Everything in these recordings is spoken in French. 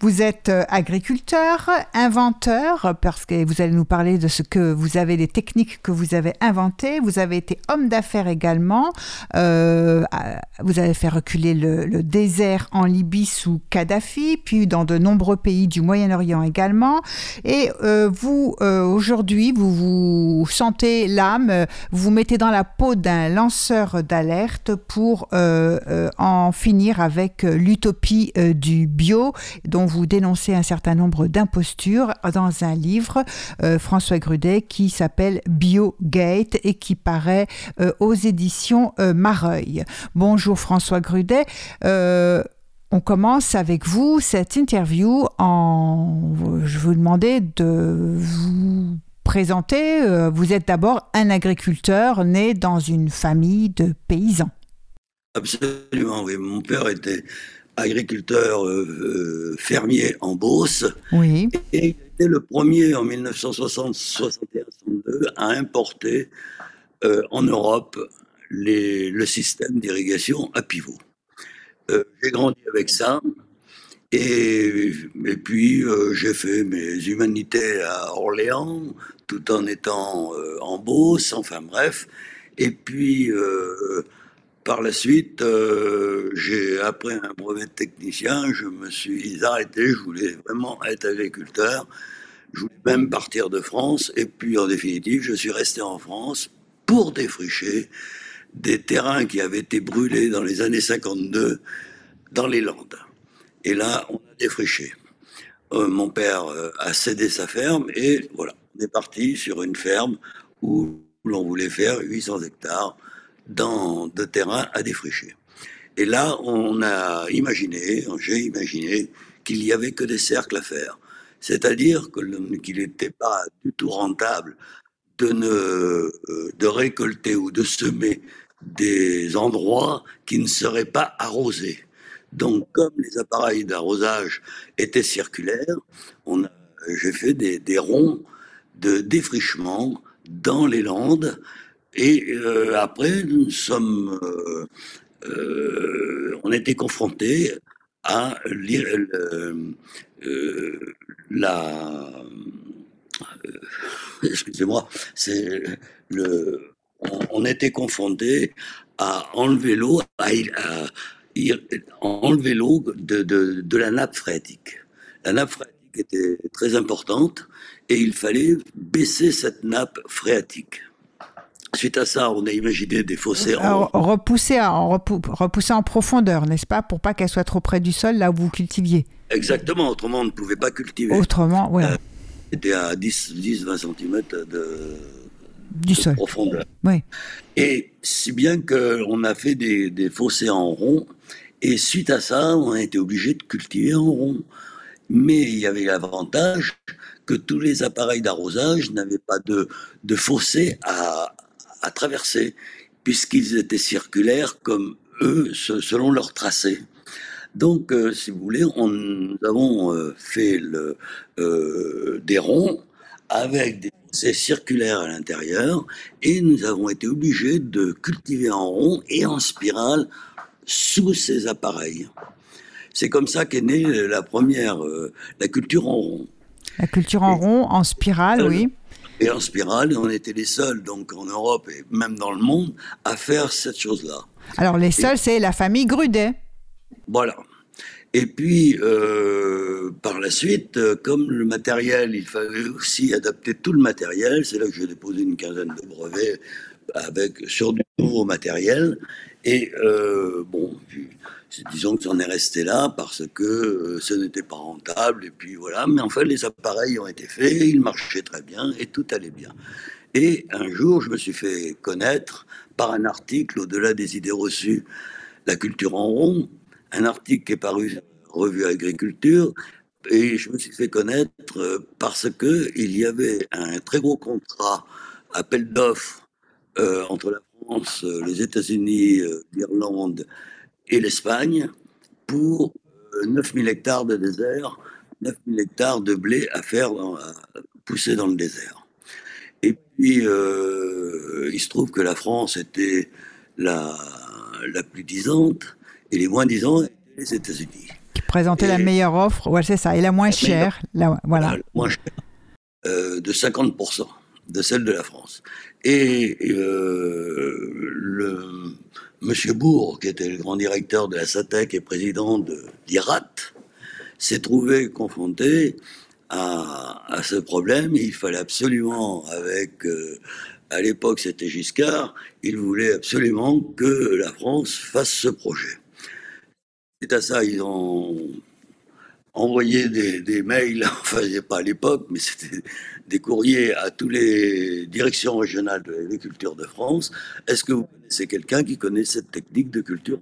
Vous êtes euh, agriculteur, inventeur, parce que vous allez nous parler de ce que vous avez, les techniques que vous avez inventées. Vous avez été homme d'affaires également. Euh, vous avez fait reculer le, désert en Libye sous Kadhafi, puis dans de nombreux pays du Moyen-Orient également. Et euh, vous, aujourd'hui, vous vous sentez l'âme, vous vous mettez dans la peau d'un lanceur d'alerte pour en finir avec l'utopie du bio dont vous dénoncez un certain nombre d'impostures dans un livre, euh, François Grudet, qui s'appelle Biogate et qui paraît euh, aux éditions euh, Mareuil. Bonjour François Grudet. on commence avec vous cette interview en... Je vous demander de vous présenter. Vous êtes d'abord un agriculteur né dans une famille de paysans. Absolument, oui. Mon père était agriculteur euh, euh, fermier en Beauce. Oui. Et il était le premier en 1960-61-62 à importer euh, en Europe les, le système d'irrigation à pivot. j'ai grandi avec ça. Et, et puis, j'ai fait mes humanités à Orléans, tout en étant en Beauce, enfin bref. Et puis, par la suite, euh, j'ai après un brevet de technicien, je me suis arrêté. Je voulais vraiment être agriculteur. Je voulais même partir de France. Et puis, en définitive, je suis resté en France pour défricher des terrains qui avaient été brûlés dans les années 52 dans les Landes. Et là, on a défriché. Euh, mon père euh, a cédé sa ferme et voilà, on est parti sur une ferme où l'on voulait faire 800 hectares dans de terrains à défricher. Et là, on a imaginé, j'ai imaginé qu'il n'y avait que des cercles à faire. C'est-à-dire qu'il n'était pas du tout rentable de, ne, euh, de récolter ou de semer des endroits qui ne seraient pas arrosés. Donc, comme les appareils d'arrosage étaient circulaires, j'ai fait des, des ronds de défrichement dans les Landes et euh, après, nous sommes, euh, euh, on était confrontés à la, excusez-moi, c'est le, on, était confrontés à enlever l'eau, enlever l'eau de, de, de la nappe phréatique. La nappe phréatique était très importante et il fallait baisser cette nappe phréatique. Suite à ça, on a imaginé des fossés en... Repousser, en, repousser en profondeur, n'est-ce pas Pour pas qu'elle soit trop près du sol, là où vous cultiviez. Exactement, autrement on ne pouvait pas cultiver. Autrement, oui. Euh, C'était à 10-20 cm de, du sol. profondeur. Oui. Et si bien qu'on a fait des, des fossés en rond, et suite à ça, on a été obligé de cultiver en rond. Mais il y avait l'avantage que tous les appareils d'arrosage n'avaient pas de, de fossé à, à traverser, puisqu'ils étaient circulaires comme eux, selon leur tracé. Donc, euh, si vous voulez, on, nous avons euh, fait le, euh, des ronds avec des circulaires à l'intérieur et nous avons été obligés de cultiver en rond et en spirale sous ces appareils. C'est comme ça qu'est née la première, la culture en rond. La culture en rond, en spirale, oui et en spirale. on était les seuls, donc en Europe et même dans le monde, à faire cette chose-là. Alors les seuls, c'est la famille Grudet. Voilà. Et puis, euh, par la suite, euh, comme le matériel, il fallait aussi adapter tout le matériel. C'est là que j'ai déposé une quinzaine de brevets avec, sur du nouveau matériel. Et euh, bon, disons que j'en ai resté là parce que euh, ce n'était pas rentable. Et puis voilà, mais enfin, les appareils ont été faits, ils marchaient très bien et tout allait bien. Et un jour, je me suis fait connaître par un article au-delà des idées reçues, La culture en rond, un article qui est paru Revue Agriculture, et je me suis fait connaître euh, parce que il y avait un très gros contrat appel d'offres entre la France, les États-Unis, l'Irlande et l'Espagne pour 9000 hectares de désert, 9000 hectares de blé à faire pousser dans le désert. Et puis, il se trouve que la France était la, la plus disante et les moins disants étaient les États-Unis. Qui présentaient la meilleure offre, ouais, c'est ça, et la moins chère. La, voilà. moins chère, euh, de 50% de celle de la France. Et euh, le Monsieur Bourg, qui était le grand directeur de la SATEC et président de l'IRAT, s'est trouvé confronté à, ce problème. Il fallait absolument, avec euh, à l'époque c'était Giscard, il voulait absolument que la France fasse ce projet. C'est à ça, ils ont envoyé des, mails, enfin pas à l'époque, mais c'était des courriers à toutes les directions régionales de l'agriculture de France. Est-ce que vous connaissez quelqu'un qui connaît cette technique de culture?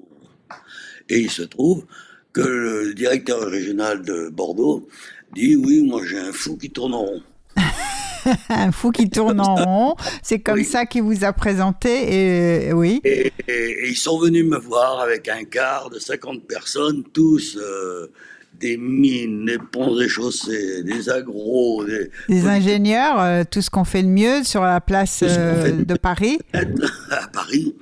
Et il se trouve que le directeur régional de Bordeaux dit oui, moi j'ai un fou qui tourne en rond. un fou qui tourne en rond. C'est comme ça qu'il vous a présenté. Et, oui. Et, ils sont venus me voir avec un quart de 50 personnes, tous euh, des mines, des ponts et chaussées, des agros, des, ingénieurs, euh, tout ce qu'on fait de mieux sur la place euh, de Paris. À Paris.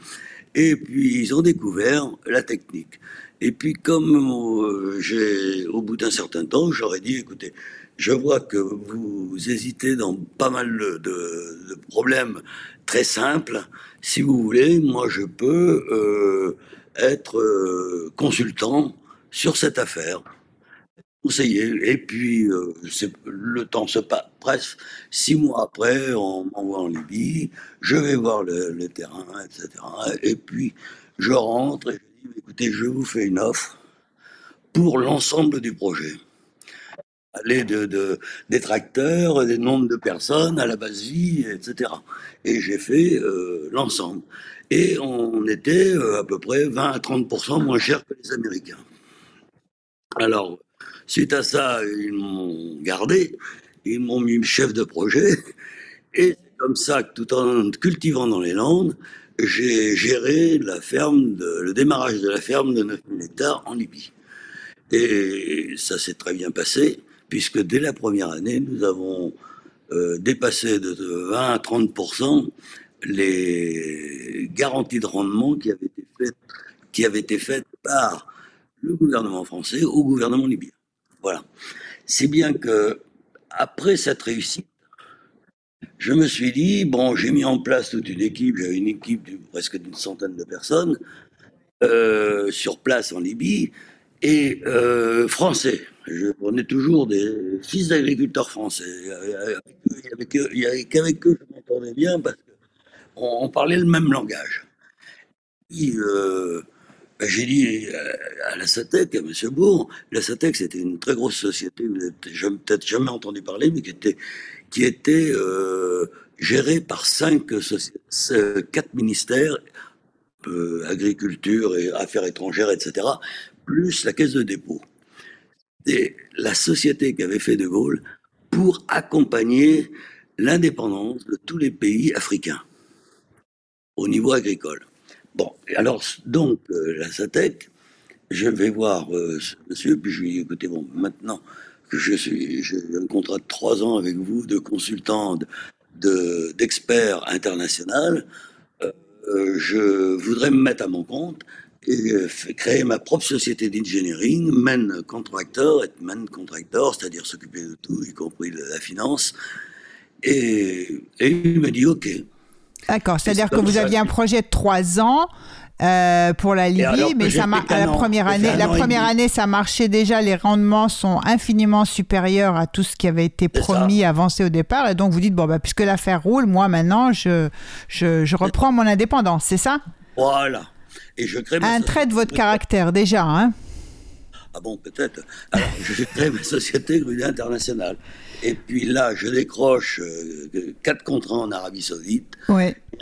Et puis ils ont découvert la technique. Et puis comme j'ai, au bout d'un certain temps, j'aurais dit, écoutez, je vois que vous hésitez dans pas mal de, problèmes très simples. Si vous voulez, moi, je peux euh, être euh, consultant sur cette affaire, conseiller. Et puis, euh, le temps se passe. Presque six mois après, on m'envoie en Libye, je vais voir le, terrain, etc. Et puis, je rentre et je dis, écoutez, je vous fais une offre pour l'ensemble du projet aller de, des tracteurs, des nombres de personnes à la base vie, etc. Et j'ai fait euh, l'ensemble. Et on était euh, à peu près 20 à 30% moins cher que les Américains. Alors, suite à ça, ils m'ont gardé, ils m'ont mis chef de projet. Et c'est comme ça que tout en cultivant dans les Landes, j'ai géré la ferme le démarrage de la ferme de 9000 hectares en Libye. Et ça s'est très bien passé puisque dès la première année, nous avons euh, dépassé de 20 à 30% les garanties de rendement qui avaient été faites, qui avaient été faites par le gouvernement français au gouvernement libyen. Voilà. C'est bien que après cette réussite, je me suis dit bon, j'ai mis en place toute une équipe. J'avais une équipe de presque d'une centaine de personnes euh, sur place en Libye et euh, français. Je prenais toujours des fils d'agriculteurs français. N'y avait qu'avec eux je m'entendais bien parce qu'on on parlait le même langage. Euh, j'ai dit à la SATEC, à M. Bourg, la SATEC c'était une très grosse société, vous n'avez peut-être jamais entendu parler, mais qui était, qui était euh, gérée par cinq, quatre ministères, euh, agriculture et affaires étrangères, etc., plus la caisse de dépôt. C'est la société qu'avait fait De Gaulle pour accompagner l'indépendance de tous les pays africains au niveau agricole. Bon, alors, donc, euh, la SATEC, je vais voir euh, monsieur, puis je lui dis, écoutez, bon, maintenant que je suis, j'ai un contrat de trois ans avec vous, de consultant, de, d'expert international, euh, je voudrais me mettre à mon compte et euh, créer ma propre société d'engineering, main contractor, être main contractor, c'est-à-dire s'occuper de tout, y compris de la finance. Et, il me dit OK. D'accord, c'est-à-dire que vous aviez un projet de trois ans. Euh, pour la Libye, mais ça à la première année, la première année, ça marchait déjà. Les rendements sont infiniment supérieurs à tout ce qui avait été promis, avancé au départ. Et donc vous dites bon, bah, puisque l'affaire roule, moi maintenant, je, je, je reprends mon indépendance, c'est ça? Voilà et je crée Un trait de votre caractère déjà, hein? Ah bon, peut-être. Alors, je crée ma société Grudet Internationale. Et puis là, je décroche euh, quatre contrats en Arabie Saoudite,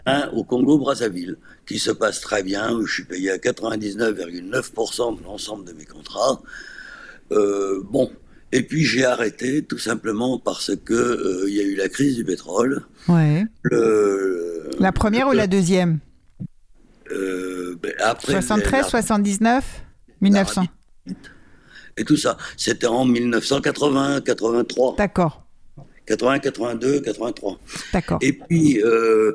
un au Congo-Brazzaville, qui se passe très bien, où je suis payé à 99,9% de l'ensemble de mes contrats. Euh, bon, Et puis j'ai arrêté tout simplement parce que euh, il y a eu la crise du pétrole. Ouais. Le, La première ou la deuxième ben, après 73, la- 79, 1900. Et tout ça. C'était en 1980, 83, D'accord, 80, 82, 83. d'accord. Et puis, euh,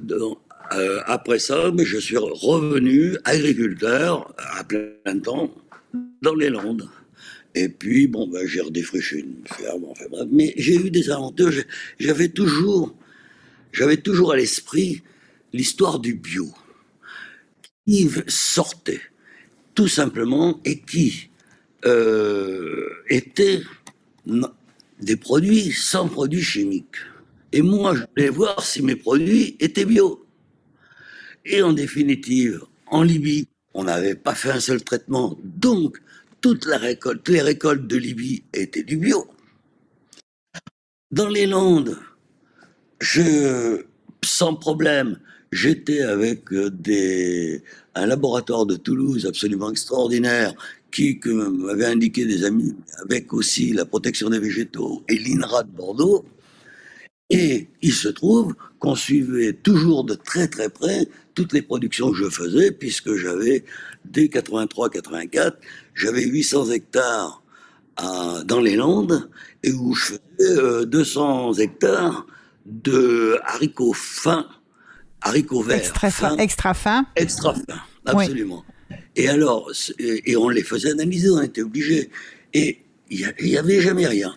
dans- euh, après ça, mais je suis revenu agriculteur à plein temps dans les Landes. Et puis, bon, ben, j'ai redéfriché une ferme, enfin bref. Mais j'ai eu des aventures. J'avais toujours, j'avais toujours à l'esprit l'histoire du bio qui sortait tout simplement et qui euh, était non, des produits sans produits chimiques. Et moi, je voulais voir si mes produits étaient bio. Et en définitive, en Libye, on n'avait pas fait un seul traitement. Donc, toute la récolte, toutes les récoltes de Libye étaient du bio. Dans les Landes, je, sans problème, j'étais avec euh, des, un laboratoire de Toulouse absolument extraordinaire qui que m'avaient indiqué des amis, avec aussi la protection des végétaux et l'INRA de Bordeaux. Et il se trouve qu'on suivait toujours de très très près toutes les productions que je faisais, puisque j'avais, dès 83-84, j'avais 800 hectares à- dans les Landes, et où je faisais euh, 200 hectares de haricots fins, haricots verts, Extra fin. fins, Extra fin. extra fins, absolument. Et alors, et on les faisait analyser, on était obligés. Et il n'y avait jamais rien.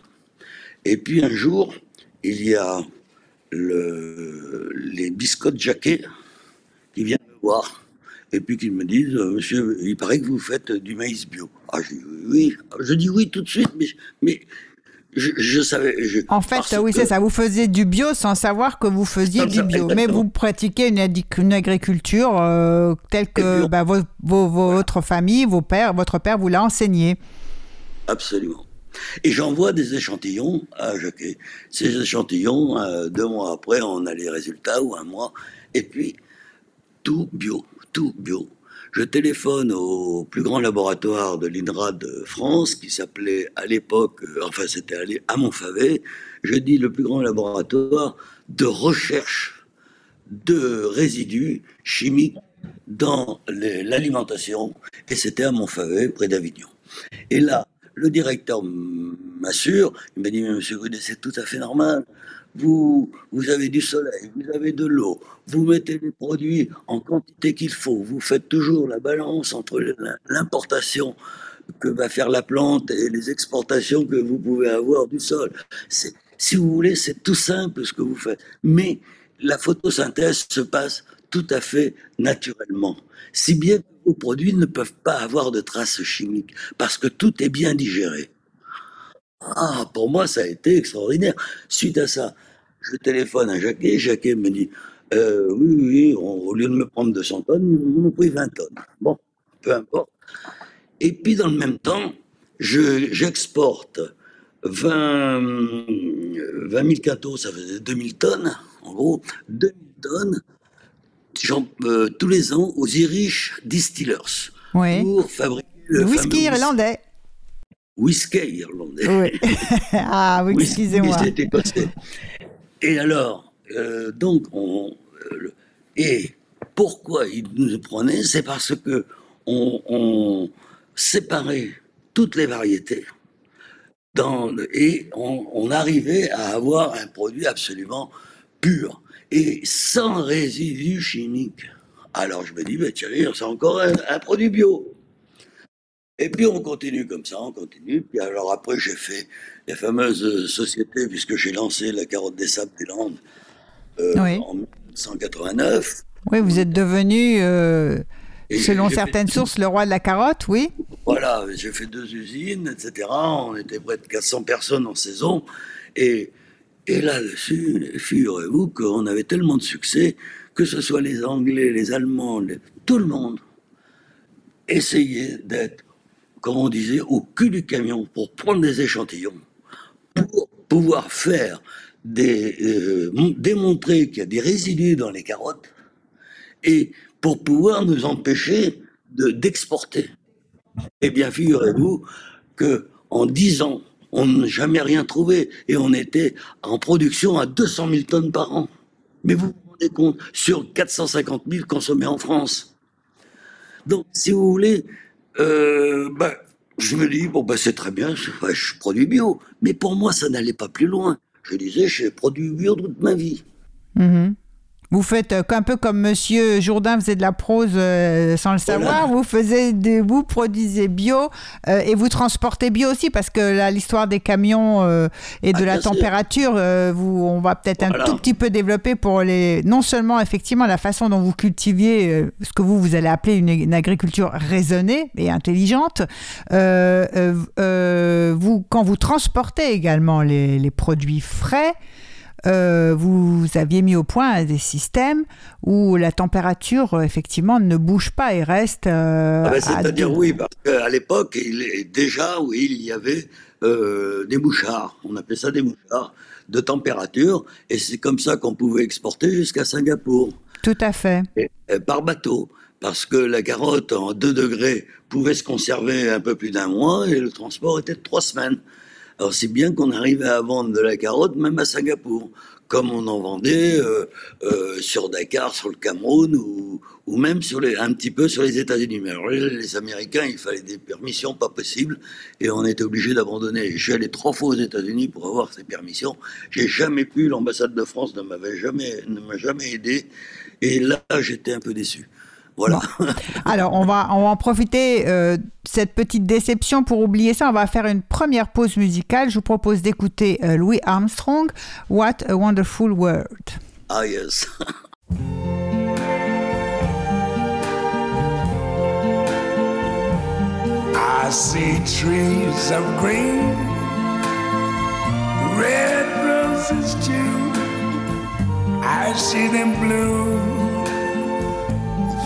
Et puis un jour, il y a le, les biscottes Jacquet qui viennent me voir. Et puis qui me disent, euh, monsieur, il paraît que vous faites du maïs bio. Ah, je dis oui. Je dis oui tout de suite, mais je, je savais. je- En fait, oui, c'est ça. Vous faisiez du bio sans savoir que vous faisiez du bio. Mais vous pratiquez une, agriculture euh, telle que bah, vos- vos- votre famille, vos pères, votre père vous l'a enseigné. Absolument. Et j'envoie des échantillons à Jacquet. Ces échantillons, euh, deux mois après, on a les résultats, ou un mois. Et puis, tout bio, tout bio. Je téléphone au plus grand laboratoire de l'INRA de France, qui s'appelait à l'époque, euh, enfin c'était à Montfavet, je dis le plus grand laboratoire de recherche de résidus chimiques dans l'alimentation, et c'était à Montfavet, près d'Avignon. Et là, le directeur m'assure, il m'a dit, mais monsieur Goudet, c'est tout à fait normal. Vous, vous avez du soleil, vous avez de l'eau, vous mettez les produits en quantité qu'il faut, vous faites toujours la balance entre l'im- l'importation que va faire la plante et les exportations que vous pouvez avoir du sol. Si vous voulez, c'est tout simple ce que vous faites. Mais la photosynthèse se passe tout à fait naturellement. Si bien que vos produits ne peuvent pas avoir de traces chimiques, parce que tout est bien digéré. Ah, pour moi, ça a été extraordinaire. Suite à ça, je téléphone à Jacquet. Jacquet me dit euh, Oui, oui, on- au lieu de me prendre 200 tonnes, ils m'ont pris 20 tonnes. Bon, peu importe. Et puis, dans le même temps, je- j'exporte 20, euh, 20 000 cadeaux, ça faisait 2000 tonnes, en gros, 2000 tonnes euh, tous les ans aux Irish Distillers Oui. pour fabriquer le, whisky irlandais. Whisky irlandais. Oui. ah oui, excusez-moi. c'est écossais. Et alors, euh, donc, on, euh, et pourquoi ils nous prenaient? C'est parce que on, on séparait toutes les variétés dans et on, on arrivait à avoir un produit absolument pur et sans résidus chimiques. Alors je me dis, ben, tiens, c'est encore un, un produit bio. Et puis on continue comme ça, on continue. Puis alors après, j'ai fait les fameuses euh, sociétés, puisque j'ai lancé la carotte des sables des Landes euh, Oui. en 1989. Oui, vous êtes devenu, euh, selon fait certaines sources, le roi de la carotte, oui Voilà, j'ai fait deux usines, etc. On était près de 400 personnes en saison. Et, et là-dessus, figurez-vous qu'on avait tellement de succès, que ce soit les Anglais, les Allemands, les- tout le monde essayait d'être, comme on disait, au cul du camion pour prendre des échantillons, pour pouvoir faire des, euh, mon- démontrer qu'il y a des résidus dans les carottes et pour pouvoir nous empêcher de- d'exporter. Eh bien, figurez-vous que en dix ans, on n'a jamais rien trouvé. Et on était en production à 200 000 tonnes par an. Mais vous vous rendez compte, sur 450 000 consommés en France. Donc, si vous voulez, euh, bah, je me dis, bon, bah, c'est très bien, je, je produis bio. Mais pour moi, ça n'allait pas plus loin. Je disais, j'ai produit bio toute ma vie. Mhm. Vous faites euh, un peu comme Monsieur Jourdain faisait de la prose euh, sans le savoir. Vous faisiez, vous produisez bio euh, et vous transportez bio aussi parce que là, l'histoire des camions euh, et de Ah, la température, euh, vous, on va peut-être un tout petit peu développer pour les, non seulement effectivement la façon dont vous cultiviez euh, ce que vous vous allez appeler une, une agriculture raisonnée et intelligente. Euh, euh, euh, vous, quand vous transportez également les, les produits frais. Euh, vous aviez mis au point des systèmes où la température, euh, effectivement, ne bouge pas et reste. euh, Ah ben, C'est-à-dire deux- oui, parce qu'à l'époque, déjà, oui, il y avait euh, des mouchards. On appelait ça des mouchards de température, et c'est comme ça qu'on pouvait exporter jusqu'à Singapour Tout à fait. et- et par bateau. Parce que la carotte en 2 degrés pouvait se conserver un peu plus d'un mois et le transport était de 3 semaines. Alors c'est bien qu'on arrivait à vendre de la carotte même à Singapour, comme on en vendait euh, euh, sur Dakar, sur le Cameroun ou, même sur un petit peu sur les États-Unis. Mais les Américains, il fallait des permissions pas possibles et on était obligé d'abandonner. Je suis allé trois fois aux États-Unis pour avoir ces permissions. J'ai jamais pu, l'ambassade de France ne m'avait jamais, ne m'a jamais aidé. Et là, j'étais un peu déçu. Voilà. Alors, on va, on va en profiter euh, cette petite déception pour oublier ça. On va faire une première pause musicale. Je vous propose d'écouter euh, Louis Armstrong, What a Wonderful World. Ah yes. I see trees of green, red roses too. I see them bloom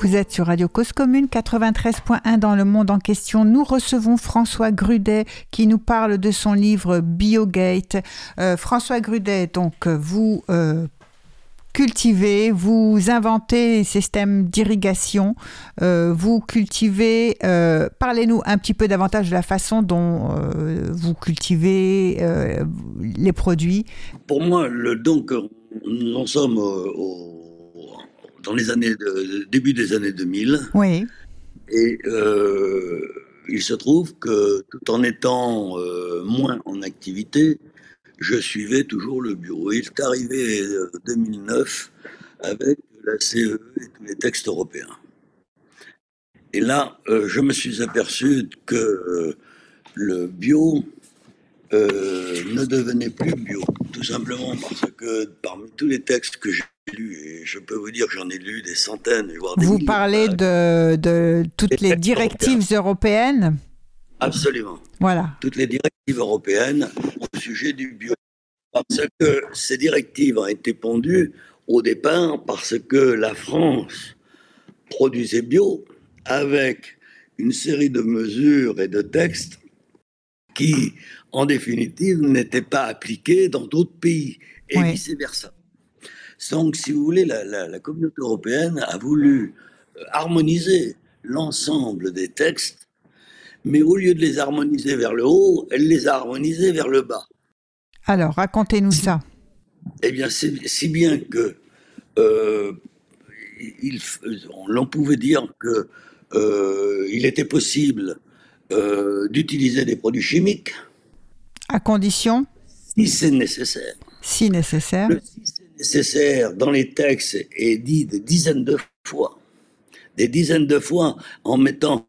Vous êtes sur Radio Cause Commune 93.1 dans le monde en question. Nous recevons François Grudet qui nous parle de son livre Biogate. Euh, François Grudet, donc euh, vous euh, cultivez, vous inventez des systèmes d'irrigation, euh, vous cultivez. euh, Parlez-nous un petit peu davantage de la façon dont euh, vous cultivez les produits. Pour moi, le, donc, nous en sommes au- au- dans les années de, début des années 2000. Oui. Et il se trouve que tout en étant moins en activité, je suivais toujours le bio. Il est arrivé euh, 2009 avec la CE et tous les textes européens. Et là, euh, je me suis aperçu que euh, le bio euh, ne devenait plus bio. Tout simplement parce que parmi tous les textes que j'ai lus, et je peux vous dire que j'en ai lu des centaines, voire des Vous milliers parlez de, de toutes les directives européennes? Absolument. Voilà. Toutes les directives européennes au sujet du bio. Parce que ces directives ont été pondues au départ parce que la France produisait bio avec une série de mesures et de textes qui, en définitive, n'étaient pas appliqués dans d'autres pays et Oui. vice-versa. Donc, si vous voulez, la, la- la communauté européenne a voulu euh, harmoniser l'ensemble des textes, mais au lieu de les harmoniser vers le haut, elle les a harmonisés vers le bas. Alors, racontez-nous ça. Eh bien, si bien que euh, il, on l'on pouvait dire que euh, il était possible euh, d'utiliser des produits chimiques À condition, si c'est nécessaire. si nécessaire. Le si c'est nécessaire dans les textes est dit des dizaines de fois, des dizaines de fois en mettant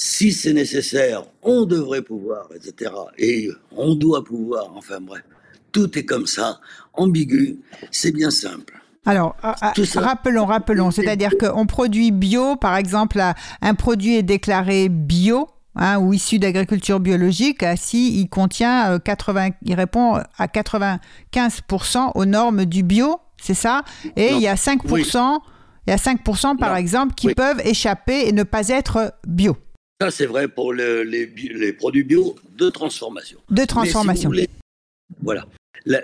si c'est nécessaire, on devrait pouvoir, etc. Et on doit pouvoir, enfin bref, tout est comme ça, ambigu, c'est bien simple. Alors, ah, ah, rappelons, rappelons. C'est-à-dire qu'on produit bio, par exemple, un- produit est déclaré bio. hein, ou issu d'agriculture biologique, si il contient euh, 80, il répond à 95% aux normes du bio, c'est ça? Et Non. il y a 5%, il y a 5% par Non. exemple qui Oui. peuvent échapper et ne pas être bio, Ça, c'est vrai pour le- les, produits bio de transformation. de si transformation. voulez, voilà. La,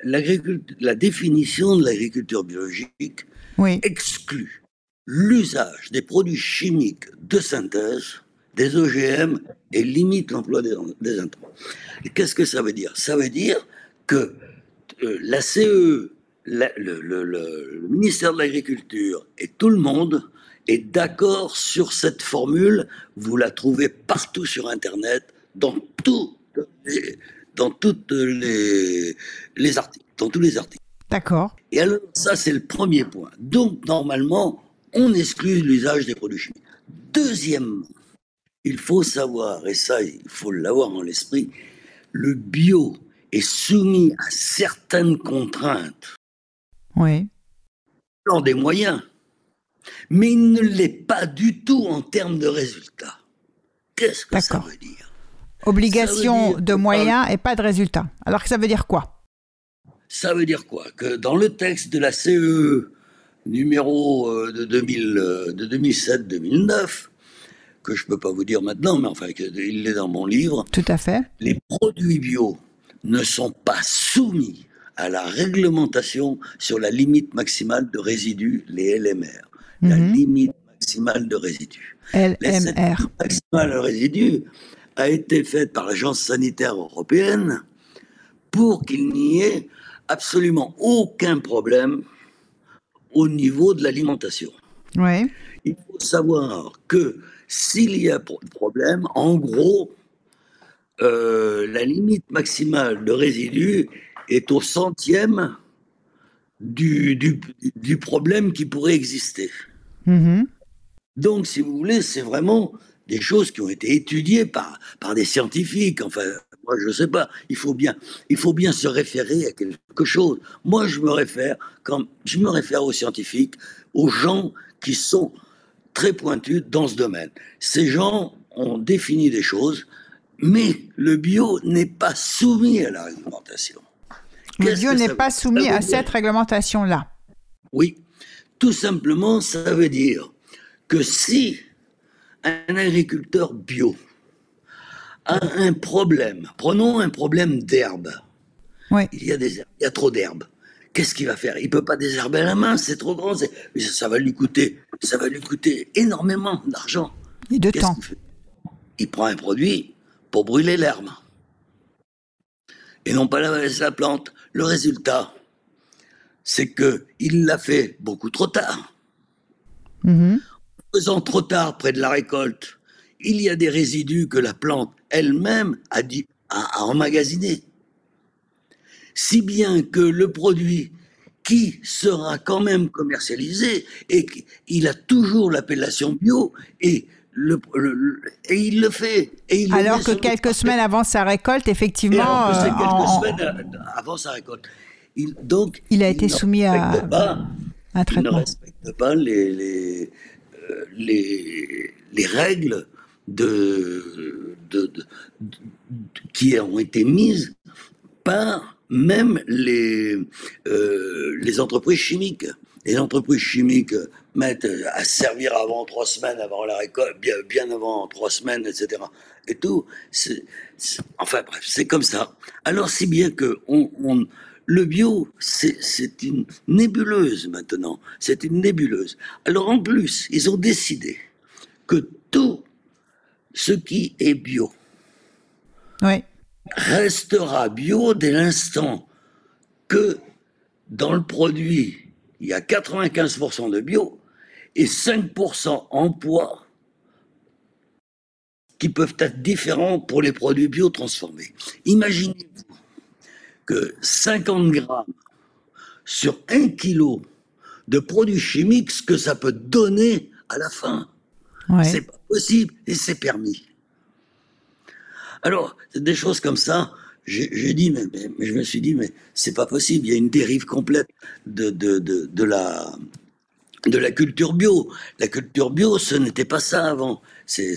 la définition de l'agriculture biologique Oui, exclut l'usage des produits chimiques de synthèse, des OGM, et limite l'emploi des, des intrants. Qu'est-ce que ça veut dire? Ça veut dire que euh, la CE, la- le, le- le- le ministère de l'Agriculture et tout le monde est d'accord sur cette formule. Vous la trouvez partout sur Internet, dans tout les, dans toutes les, les articles, dans tous les articles. d'accord. Et alors, ça, c'est le premier point. Donc, normalement, on exclut l'usage des produits chimiques. Deuxièmement, il faut savoir, et ça, il faut l'avoir en l'esprit, le bio est soumis à certaines contraintes Oui, plan des moyens, mais il ne l'est pas du tout en termes de résultats. Qu'est-ce que ça veut dire? Obligation dire de moyens et pas de résultats. Alors que ça veut dire quoi? Ça veut dire quoi? Que dans le texte de la CE numéro euh, de, 2000, euh, de 2007-2009, que je ne peux pas vous dire maintenant, mais enfin, il est dans mon livre, Tout à fait. les produits bio ne sont pas soumis à la réglementation sur la limite maximale de résidus, les LMR. La Mhm. limite maximale de résidus. La LMR. limite maximale de résidus a été faite par l'Agence sanitaire européenne pour qu'il n'y ait absolument aucun problème au niveau de l'alimentation. Il faut savoir que s'il y a pro- problème, en gros, euh, la limite maximale de résidus est au centième du, du, du problème qui pourrait exister. Mhm. Donc, si vous voulez, c'est vraiment des choses qui ont été étudiées par, par des scientifiques. Enfin, moi, je ne sais pas. Il faut, bien, il faut bien se référer à quelque chose. Moi, je me réfère, quand, je me réfère aux scientifiques, aux gens qui sont très pointus dans ce domaine. Ces gens ont défini des choses, mais le bio n'est pas soumis à la réglementation. le bio n'est pas soumis à cette réglementation-là. Oui, tout simplement, ça veut dire que si un agriculteur bio a un problème, prenons un problème d'herbe, il y a, des, herbes, il y a trop d'herbe. Qu'est-ce qu'il va faire? Il peut pas désherber à la main, c'est trop grand, ça, ça va lui coûter, ça va lui coûter énormément d'argent. et de temps. fait? Il prend un produit pour brûler l'herbe et non pas la, la plante. Le résultat, c'est que il l'a fait beaucoup trop tard. Mhm. faisant trop tard près de la récolte, il y a des résidus que la plante elle-même a, dit, a, a emmagasinés. Si bien que le produit qui sera quand même commercialisé et qu'il a toujours l'appellation bio et le, et il le fait. Et il Alors que quelques semaines avant sa récolte, effectivement. alors que quelques semaines avant sa récolte. Il, donc, il a été soumis à un traitement. Il ne respecte pas les, les, les, les règles de, de, qui ont été mises par même les, euh, les entreprises chimiques. Les entreprises chimiques mettent à servir avant trois semaines, avant la récolte, bien, bien avant trois semaines, etc. Et tout. enfin bref, c'est comme ça. Alors si bien que on, on le bio, c'est une nébuleuse maintenant. C'est une nébuleuse. Alors en plus, ils ont décidé que tout ce qui est bio restera bio dès l'instant que dans le produit, il y a 95% de bio et 5% en poids qui peuvent être différents pour les produits bio transformés. Imaginez-vous que 50 grammes sur 1 kilo de produits chimiques, ce que ça peut donner à la fin. C'est pas possible et c'est permis. Alors, des choses comme ça, j'ai dit, mais, je me suis dit, mais c'est pas possible. Il y a une dérive complète de, de, de, de, la, de la culture bio. La culture bio, ce n'était pas ça avant. C'est,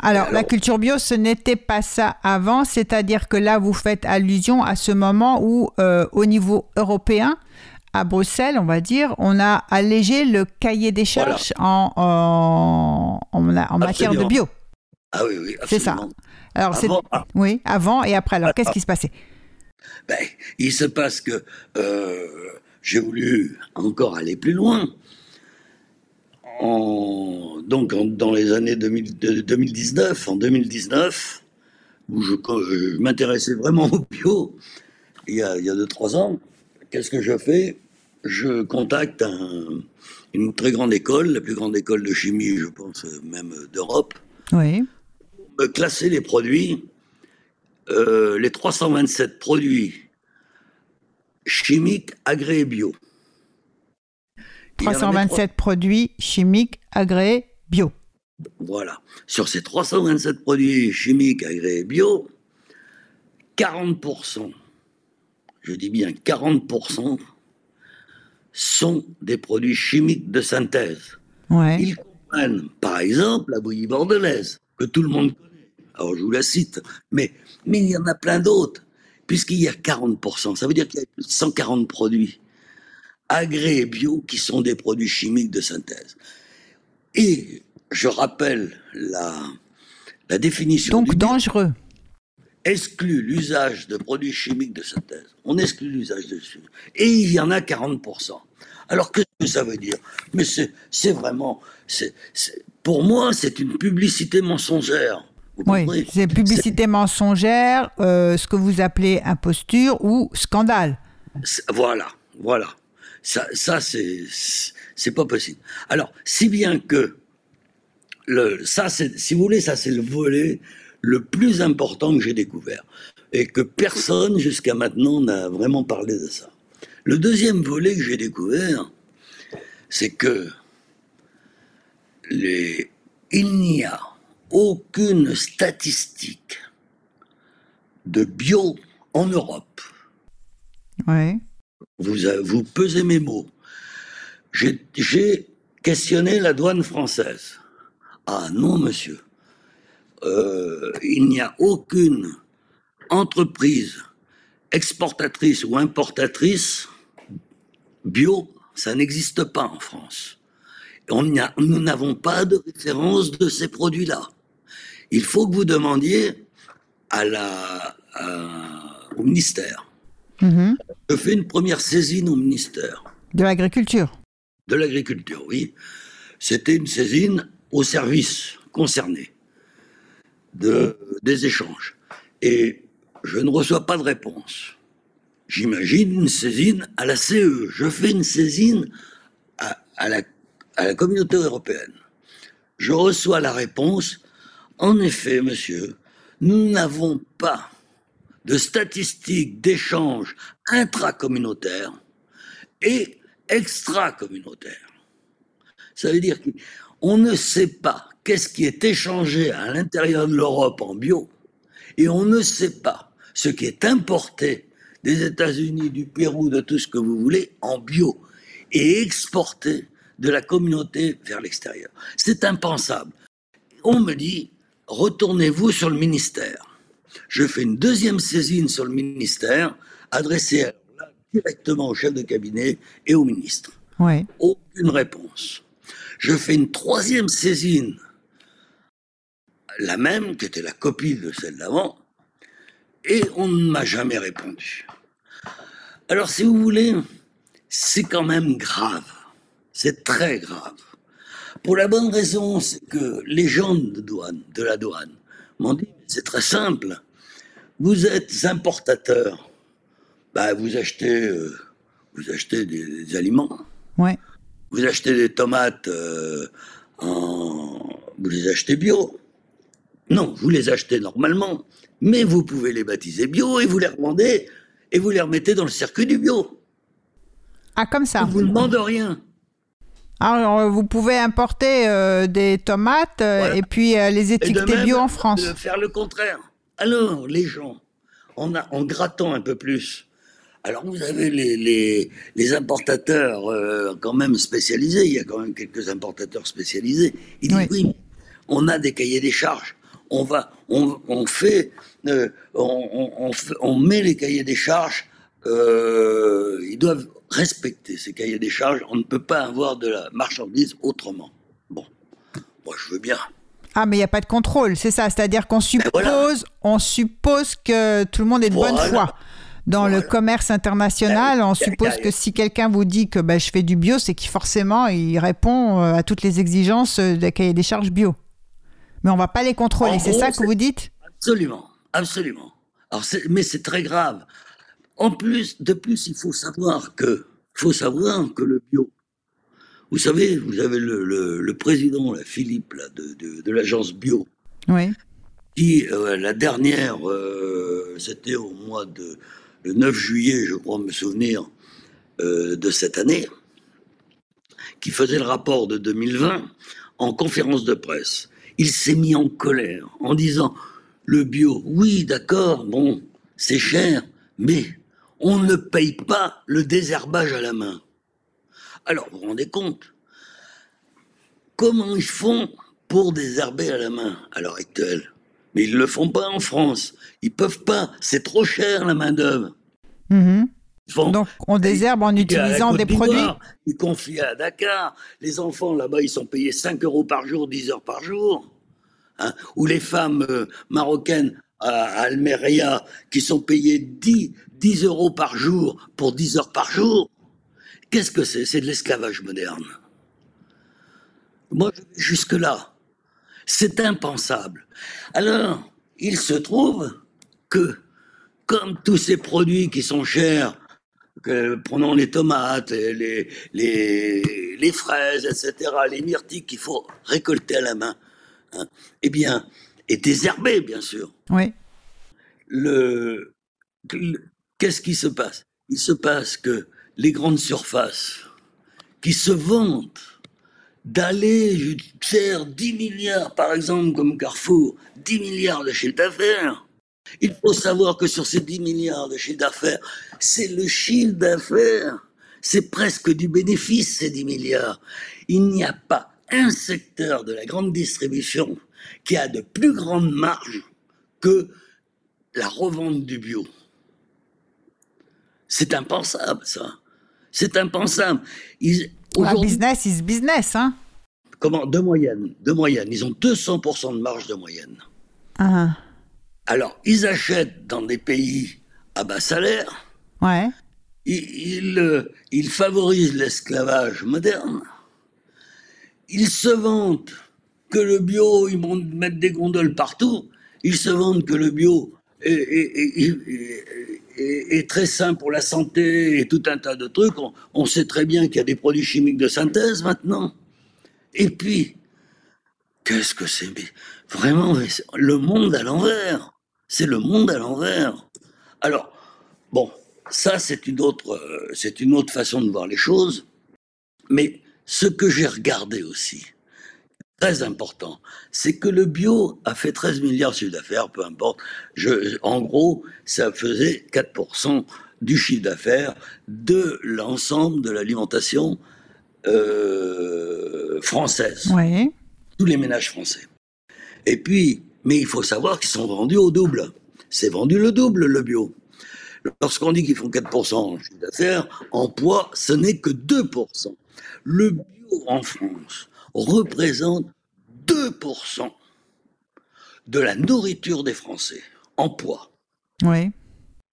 alors, la culture bio, ce n'était pas ça avant, c'est-à-dire que là, vous faites allusion à ce moment où, euh, au niveau européen, à Bruxelles, on va dire, on a allégé le cahier des charges en, en, en, matière de bio. Ah oui, oui, C'est ça. Alors, avant, ah. oui, avant et après. Alors, qu'est-ce qui se passait? Ben, Il se passe que euh, j'ai voulu encore aller plus loin. En, donc, dans les années 2019, en 2019, où je, m'intéressais vraiment au bio, il y a 2-3 ans, qu'est-ce que je fais? Je contacte une très grande école, la plus grande école de chimie, je pense, même d'Europe. Oui. classer les produits, euh, les 327 produits chimiques agréés bio. 327 produits chimiques agréés bio. Voilà. Sur ces 327 produits chimiques agréés bio, 40% je dis bien 40%, sont des produits chimiques de synthèse. Ils comprennent, par exemple, la bouillie bordelaise, que tout le monde connaît. Alors je vous la cite, mais, mais il y en a plein d'autres, puisqu'il y a 40%. Ça veut dire qu'il y a 140 produits agréés bio qui sont des produits chimiques de synthèse. Et je rappelle la, la définition. Donc dangereux exclut l'usage de produits chimiques de synthèse. On exclut l'usage de Et il y en a 40%. Alors qu'est-ce que ça veut dire? Mais c'est vraiment, pour moi, c'est une publicité mensongère. oui, c'est publicité mensongère, euh, ce que vous appelez imposture ou scandale. Voilà, voilà. Ça, ça c'est, pas possible. Alors, si bien que le, ça, si vous voulez, ça c'est le volet le plus important que j'ai découvert et que personne jusqu'à maintenant n'a vraiment parlé de ça. Le deuxième volet que j'ai découvert, c'est que les... il n'y a aucune statistique de bio en Europe. Ouais. Vous, vous pesez mes mots. J'ai questionné la douane française. Ah non, monsieur. Euh, il n'y a aucune entreprise exportatrice ou importatrice bio, ça n'existe pas en France. On a, nous n'avons pas de référence de ces produits-là. Il faut que vous demandiez au ministère. Mm-hmm. Je fais une première saisine au ministère. De l'agriculture De l'agriculture, oui. C'était une saisine au service concerné de, des échanges. Et je ne reçois pas de réponse. J'imagine une saisine à la CE. Je fais une saisine à, à, la, à la communauté européenne. Je reçois la réponse. En effet, monsieur, nous n'avons pas de statistiques d'échanges intracommunautaires et extra-communautaires. Ça veut dire qu'on ne sait pas qu'est-ce qui est échangé à l'intérieur de l'Europe en bio, et on ne sait pas ce qui est importé des États-Unis, du Pérou, de tout ce que vous voulez, en bio, et exporté de la communauté vers l'extérieur. C'est impensable. On me dit, retournez-vous sur le ministère. Je fais une deuxième saisine sur le ministère, adressée directement au chef de cabinet et au ministre. Ouais. Aucune réponse. Je fais une troisième saisine, la même, qui était la copie de celle d'avant, et on ne m'a jamais répondu. Alors, si vous voulez, c'est quand même grave. C'est très grave. Pour la bonne raison, c'est que les gens de, douane, de la douane m'ont dit, c'est très simple, vous êtes importateur, bah, vous achetez, euh, vous achetez des, des aliments, Ouais. vous achetez des tomates, euh, en... vous les achetez bio. Non, vous les achetez normalement, mais vous pouvez les baptiser bio et vous les revendez et vous les remettez dans le circuit du bio. Ah, comme ça. Vous demande rien. Alors, euh, vous pouvez importer euh, des tomates euh, Voilà. et puis euh, les étiqueter même, bio en France. de faire le contraire. Alors, les gens, en, a- en grattant un peu plus, alors vous avez les, les, les importateurs quand même spécialisés, il y a quand même quelques importateurs spécialisés. Ils disent Oui. on a des cahiers des charges. On va, on, on fait, on, on- on fait- on met les cahiers des charges. euh, ils doivent respecter ces cahiers des charges. On ne peut pas avoir de la marchandise autrement. Bon, moi je veux bien. Ah, mais il n'y a pas de contrôle, c'est ça. C'est-à-dire qu'on suppose, voilà. on suppose que tout le monde est de bonne foi. Dans le commerce international, on y a- suppose a- que si quelqu'un vous dit que bah, je fais du bio, c'est qu'il forcément il répond euh, à toutes les exigences euh, des cahiers des charges bio. Mais on va pas les contrôler, c'est ça que vous dites? Absolument, absolument. Alors mais c'est très grave. En plus, de plus, il faut savoir que, faut savoir que le bio. Vous savez, vous avez le, le- le président, là, Philippe, là, de, de- de l'agence bio, Oui. qui euh, la dernière, euh, c'était au mois de le 9 juillet, je crois me souvenir, euh, de cette année, qui faisait le rapport de 2020 en conférence de presse. Il s'est mis en colère en disant le bio, oui, d'accord, bon, c'est cher, mais on ne paye pas le désherbage à la main. Alors, vous vous rendez compte Comment ils font pour désherber à la main à l'heure actuelle? Mais ils ne le font pas en France. Ils peuvent pas. C'est trop cher la main-d'œuvre. Mhm. Font- Donc on désherbe en utilisant des produits. Ils confient à Dakar. Les enfants là-bas, ils sont payés 5 euros par jour, 10 heures par jour. Hein. Ou les femmes euh, marocaines à, à Almeria qui sont payées 10, 10 euros par jour pour 10 heures par jour. Qu'est-ce que c'est? C'est de l'esclavage moderne. Moi, jusque-là. C'est impensable. Alors, il se trouve que, comme tous ces produits qui sont chers, que, prenons les tomates, les, les, les fraises, etc., les myrtilles qu'il faut récolter à la main, hein, eh bien, et désherber, bien sûr. Oui. Le, le- qu'est-ce qui se passe? Il se passe que les grandes surfaces qui se vantent d'aller faire 10 milliards, par exemple, comme Carrefour, 10 milliards de chiffre d'affaires. Il faut savoir que sur ces 10 milliards de chiffre d'affaires, c'est le chiffre d'affaires. C'est presque du bénéfice, ces 10 milliards. Il n'y a pas un secteur de la grande distribution qui a de plus grandes marges que la revente du bio. C'est impensable, ça. C'est impensable. Ils, aujourd'hui, business is business, hein. comment, de moyenne, de moyenne, ils ont 200% de marge de moyenne. Ah, Alors, ils achètent dans des pays à bas salaire, ouais. ils, ils, euh, ils favorisent l'esclavage moderne, ils se vantent que le bio, ils vont mettre des gondoles partout, ils se vantent que le bio est, très sain pour la santé et tout un tas de trucs. On, on sait très bien qu'il y a des produits chimiques de synthèse maintenant. Et puis, qu'est-ce que c'est? Vraiment, le monde à l'envers. C'est le monde à l'envers. Alors, bon, ça c'est une autre, euh, c'est une autre façon de voir les choses. Mais ce que j'ai regardé aussi, très important, c'est que le bio a fait 13 milliards de chiffre d'affaires, peu importe. Je, en gros, ça faisait 4% du chiffre d'affaires de l'ensemble de l'alimentation euh, française. Oui. Tous les ménages français. Et puis, mais il faut savoir qu'ils sont vendus au double. C'est vendu le double, le bio. Lorsqu'on dit qu'ils font 4% en chiffre d'affaires, en poids, ce n'est que 2%. Le bio en France représente 2% de la nourriture des Français en poids. Oui.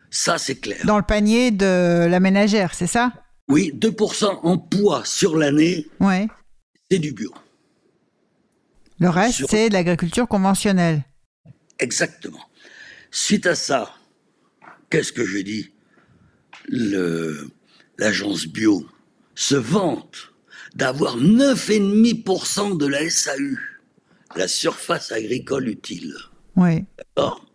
Ça, c'est clair. Dans le panier de la ménagère, c'est ça? Oui, 2% en poids sur l'année, Oui. c'est du bio. Le reste, Sur- c'est de l'agriculture conventionnelle. Exactement. Suite à ça, qu'est-ce que je dis? L'agence bio se vante d'avoir 9,5% de la SAU, la surface agricole utile. Oui. D'accord?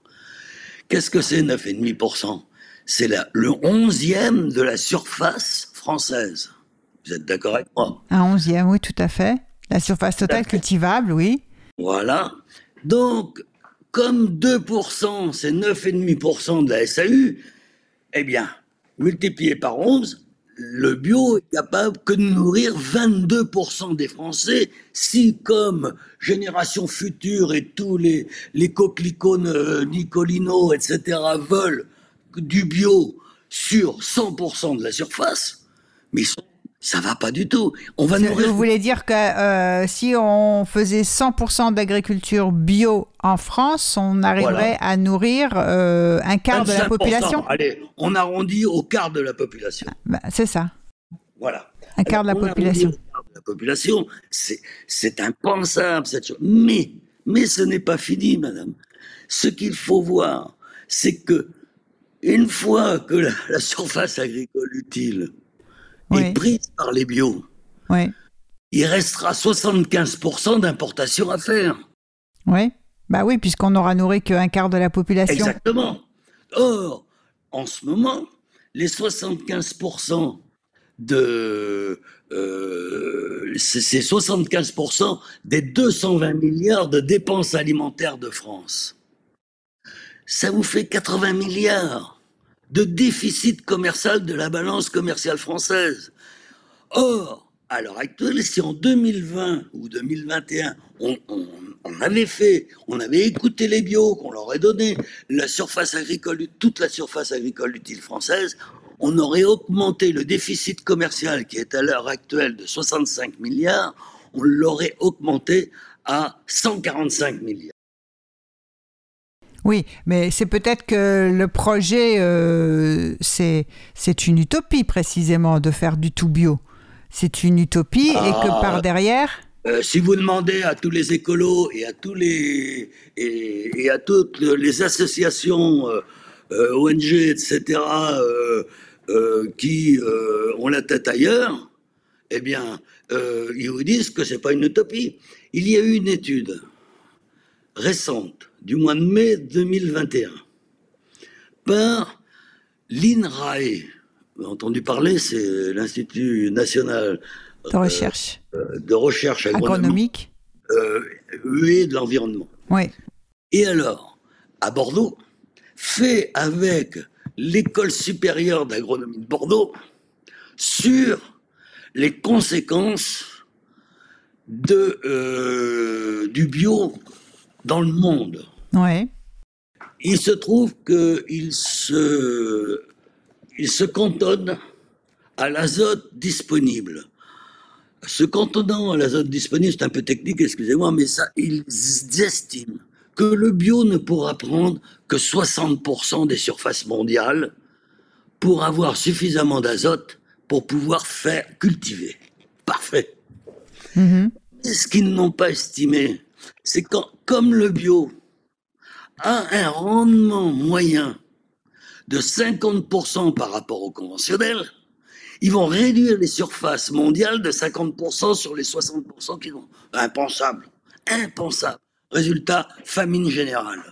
Qu'est-ce que c'est 9,5% C'est le onzième de la surface française. Vous êtes d'accord avec moi? Un onzième, oui, tout à fait. La surface totale cultivable, oui. Voilà. Donc, comme 2%, c'est 9,5% de la SAU, eh bien, multiplié par 11, le bio est capable que de nourrir 22% des Français si, comme Génération Future et tous les, les coquelicots euh, Nicolino, etc., veulent du bio sur 100% de la surface, mais ils sont- ça va pas du tout. On va nourrir Vous voulez dire que euh, si on faisait 100% d'agriculture bio en France, on arriverait à nourrir euh, un quart de la 25%. population Allez, on arrondit au quart de la population. Bah, C'est ça, Voilà. un quart de la population. au quart de la population, c'est, c'est impensable cette chose. Mais, mais ce n'est pas fini, madame. Ce qu'il faut voir, c'est que une fois que la, la surface agricole utile Oui. est prise par les bio, Oui, il restera 75% d'importation à faire. oui. Bah oui, puisqu'on n'aura nourri qu'un quart de la population. Exactement. Or, en ce moment, les 75% de. euh, c'est 75% des 220 milliards de dépenses alimentaires de France. Ça vous fait 80 milliards de déficit commercial de la balance commerciale française. Or, à l'heure actuelle, si en 2020 ou 2021, on, avait fait, on avait écouté les bio, qu'on leur ait donné la surface agricole, toute la surface agricole utile française, on aurait augmenté le déficit commercial qui est à l'heure actuelle de 65 milliards, on l'aurait augmenté à 145 milliards. Oui, mais c'est peut-être que le projet, euh, c'est une utopie précisément de faire du tout bio. C'est une utopie et que Ah. par derrière, Euh, si vous demandez à tous les écolos et à tous les et, et à toutes les associations euh, ONG etc qui ont la tête ailleurs, eh bien ils vous disent que c'est pas une utopie. Il y a eu une étude récente du mois de mai 2021 par l'INRAE. Vous avez entendu parler, c'est l'Institut national de recherche euh, de recherche agronomique agronomique, euh, et de l'environnement. oui, Et alors, à Bordeaux, fait avec l'école supérieure d'agronomie de Bordeaux sur les conséquences de, euh, du bio dans le monde. Il se trouve qu'il se, il se cantonne à l'azote disponible. Se cantonnant à l'azote disponible, c'est un peu technique, excusez-moi, mais ça, ils estiment que le bio ne pourra prendre que 60% des surfaces mondiales pour avoir suffisamment d'azote pour pouvoir faire cultiver. Parfait. mhm, Et ce qu'ils n'ont pas estimé, c'est quand, comme le bio a un rendement moyen de 50% par rapport au conventionnel, ils vont réduire les surfaces mondiales de 50% sur les 60% qu'ils ont. Impensable. Impensable. Résultat, famine générale.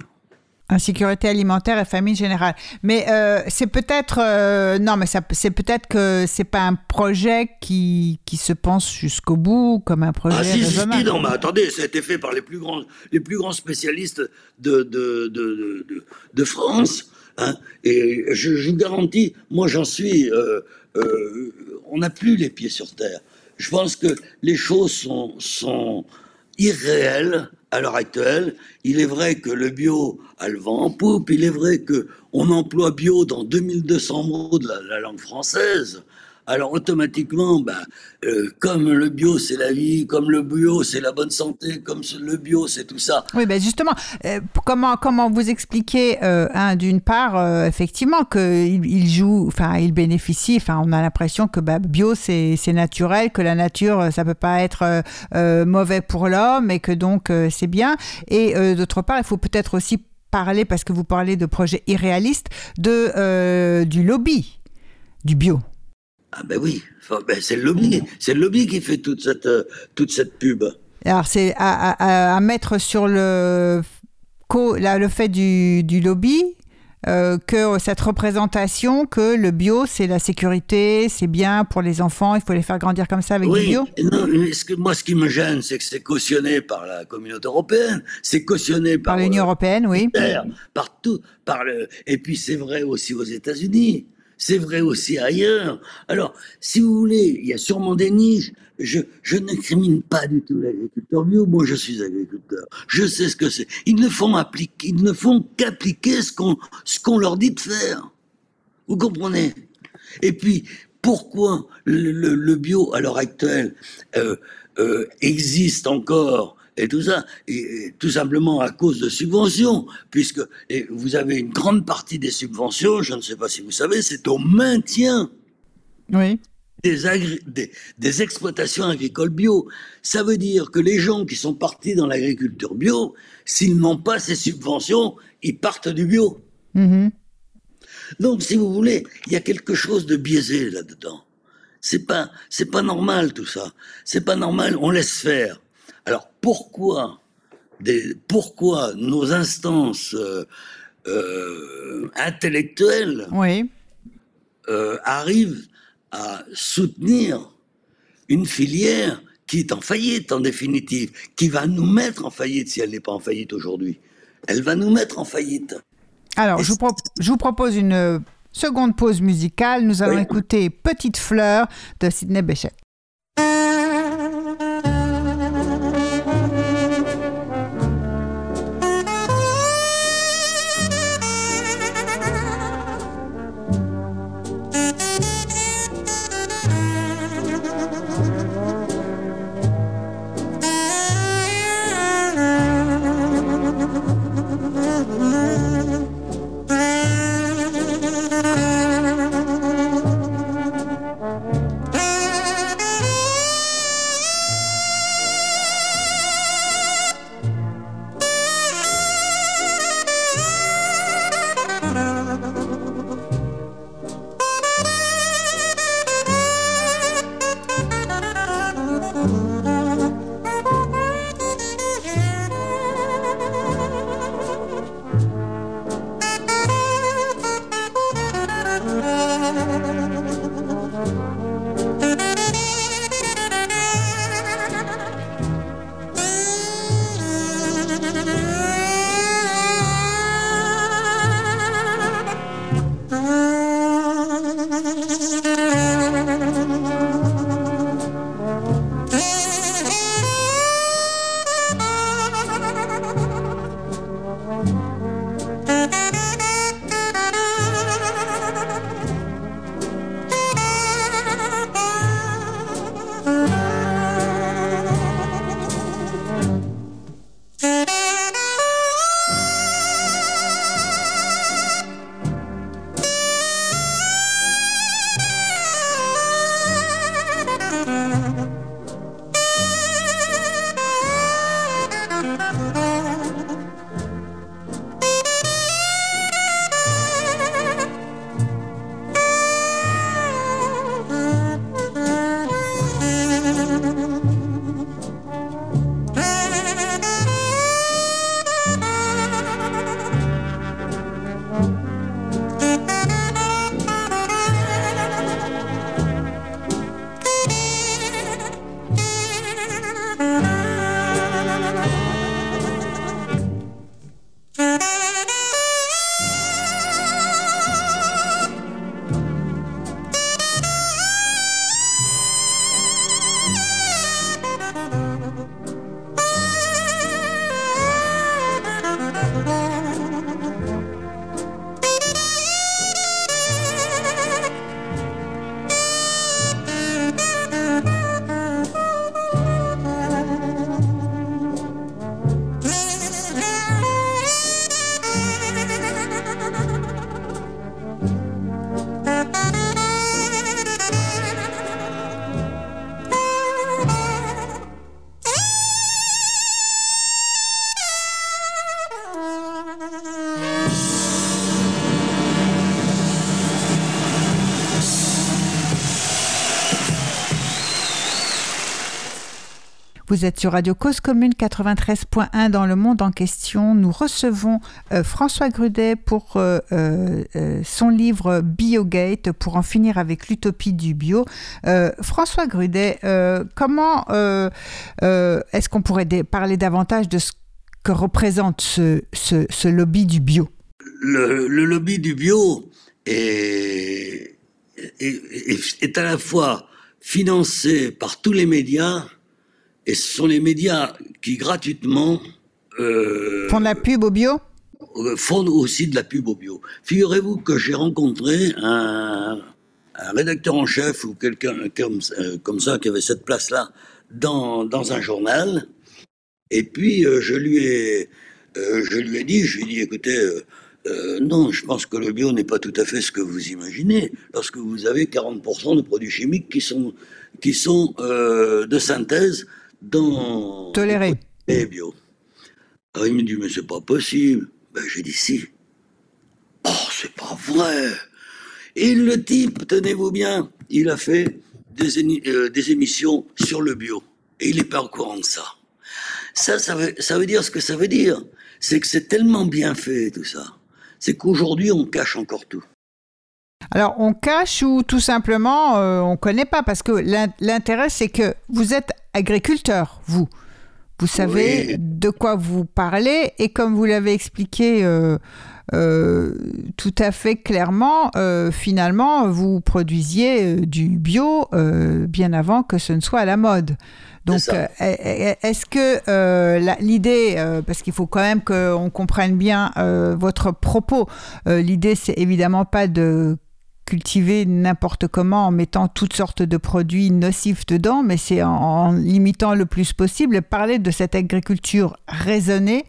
Insécurité alimentaire et famine générale. Mais euh, c'est peut-être euh, non, mais c'est peut-être que c'est pas un projet qui, qui se pense jusqu'au bout comme un projet Ah si, si, si, non, mais attendez, ça a été fait par les plus grands, les plus grands spécialistes de, de, de, de, de France. Hein, et je, je vous garantis, moi j'en suis, euh, euh, on n'a plus les pieds sur terre. Je pense que les choses sont, sont irréelles à l'heure actuelle. Il est vrai que le bio a le vent en poupe. Il est vrai que on emploie bio dans 2200 mots de la, la langue française. Alors automatiquement, ben, euh, comme le bio c'est la vie, comme le bio c'est la bonne santé, comme le bio c'est tout ça. Oui, ben justement, euh, comment comment vous expliquer euh, d'une part effectivement que il, joue, enfin il bénéficie, enfin on a l'impression que bah, bio c'est naturel, que la nature ça peut pas être mauvais pour l'homme et que donc c'est bien. Et d'autre part, il faut peut-être aussi parler parce que vous parlez de projets irréalistes de du lobby du bio. Ah ben oui, Enfin, ben, c'est le lobby, c'est le lobby qui fait toute cette euh, toute cette pub. Alors, c'est à, à- à mettre sur le, le fait du, du lobby euh, que cette représentation que le bio, c'est la sécurité, c'est bien pour les enfants, il faut les faire grandir comme ça avec du bio. non, mais ce que, moi ce qui me gêne, c'est que c'est cautionné par la communauté européenne, c'est cautionné par, Par l'Union euh, européenne, oui. terre, partout, par le, et puis c'est vrai aussi aux États-Unis, c'est vrai aussi ailleurs. Alors, si vous voulez, il y a sûrement des niches. Je, je n'incrimine pas du tout l'agriculteur bio. Moi, je suis agriculteur. Je sais ce que c'est. Ils ne font ils ne font qu'appliquer ce qu'on, ce qu'on leur dit de faire. Vous comprenez? Et puis, pourquoi le bio à l'heure actuelle euh, euh, existe encore et tout ça, et, tout simplement à cause de subventions, puisque et vous avez une grande partie des subventions, je ne sais pas si vous savez, c'est au maintien Oui. des, agri- des, des exploitations agricoles bio. Ça veut dire que les gens qui sont partis dans l'agriculture bio, s'ils n'ont pas ces subventions, ils partent du bio. Mhm. Donc, si vous voulez, il y a quelque chose de biaisé là-dedans. C'est pas, c'est pas normal tout ça. C'est pas normal. On laisse faire. Alors pourquoi, des, pourquoi nos instances euh, euh, intellectuelles Oui. euh, arrivent à soutenir une filière qui est en faillite en définitive, qui va nous mettre en faillite si elle n'est pas en faillite aujourd'hui? Elle va nous mettre en faillite. Alors, je vous, pro- je vous propose une seconde pause musicale. Nous allons Oui. écouter Petite fleur de Sidney Bechet. Vous êtes sur Radio Cause Commune 93.1 dans le monde en question. Nous recevons euh, François Grudet pour euh, euh, son livre Biogate pour en finir avec l'utopie du bio. François Grudet, comment est-ce qu'on pourrait parler davantage de ce que représente ce, lobby du bio? Le, lobby du bio est, est à la fois financé par tous les médias et ce sont les médias qui gratuitement euh, font de la pub au bio? euh, font aussi de la pub au bio. Figurez-vous que j'ai rencontré un, rédacteur en chef ou quelqu'un comme, euh, comme, ça qui avait cette place-là dans, dans, un journal. Et puis je lui ai je lui ai dit, je lui ai dit, écoutez, non, je pense que le bio n'est pas tout à fait ce que vous imaginez. Lorsque vous avez 40% de produits chimiques qui sont, qui sont de synthèse dans Toléré. les bio. Alors il me dit, mais c'est pas possible. Ben, j'ai dit, si. Oh, c'est pas vrai. Et le type, tenez-vous bien, il a fait des, euh, des, émissions sur le bio. Et il n'est pas au courant de ça. Ça, ça veut, ça veut dire ce que ça veut dire. C'est que c'est tellement bien fait, tout ça. C'est qu'aujourd'hui, on cache encore tout. Alors, on cache ou tout simplement, euh, on ne connaît pas? Parce que l'intérêt, c'est que vous êtes agriculteur, vous. Vous savez de quoi vous parlez et comme vous l'avez expliqué euh, euh, tout à fait clairement, finalement, vous produisiez du bio bien avant que ce ne soit à la mode. Donc, est-ce que l'idée, parce qu'il faut quand même qu'on comprenne bien votre propos, l'idée, c'est évidemment pas de cultiver n'importe comment en mettant toutes sortes de produits nocifs dedans, mais c'est en, limitant le plus possible. Parler de cette agriculture raisonnée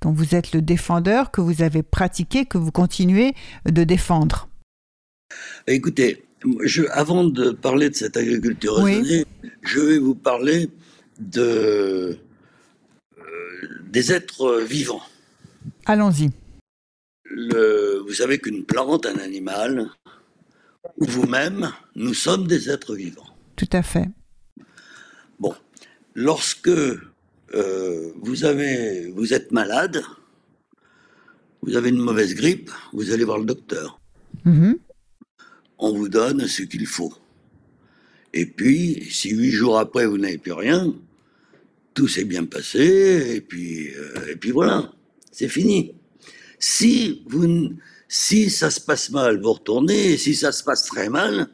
dont vous êtes le défendeur, que vous avez pratiqué, que vous continuez de défendre. Écoutez, je, avant de parler de cette agriculture raisonnée, je vais vous parler de, euh, des êtres vivants. Allons-y. vous savez qu'une plante, un animal, vous-même, nous sommes des êtres vivants. Tout à fait. Bon, lorsque euh, vous, avez, vous êtes malade, vous avez une mauvaise grippe, vous allez voir le docteur. Mm-hmm. On vous donne ce qu'il faut. Et puis, si huit jours après, vous n'avez plus rien, tout s'est bien passé, et puis, euh, et puis voilà, c'est fini. Si vous, si ça se passe mal, vous retournez, et si ça se passe très mal,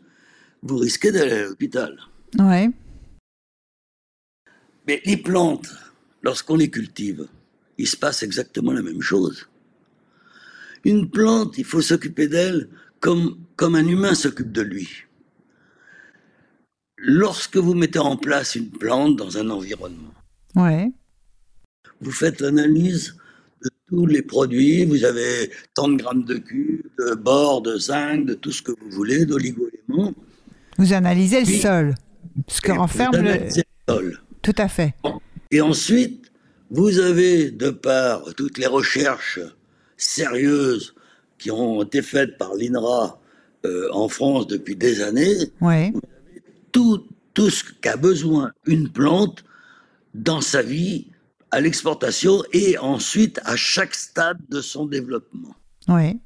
vous risquez d'aller à l'hôpital. Ouais. Mais les plantes, lorsqu'on les cultive, il se passe exactement la même chose. Une plante, il faut s'occuper d'elle comme, comme un humain s'occupe de lui. Lorsque vous mettez en place une plante dans un environnement, ouais. vous faites l'analyse tous les produits. Vous avez tant de grammes de cube, de bord, de zinc, de tout ce que vous voulez, d'oligo-éléments. Vous analysez le sol, ce que renferme le... sol. Tout à fait. Et ensuite, vous avez, de par toutes les recherches sérieuses qui ont été faites par l'INRA euh, en France depuis des années, ouais. vous avez tout, tout ce qu'a besoin une plante dans sa vie à l'exportation et ensuite à chaque stade de son développement. Oui.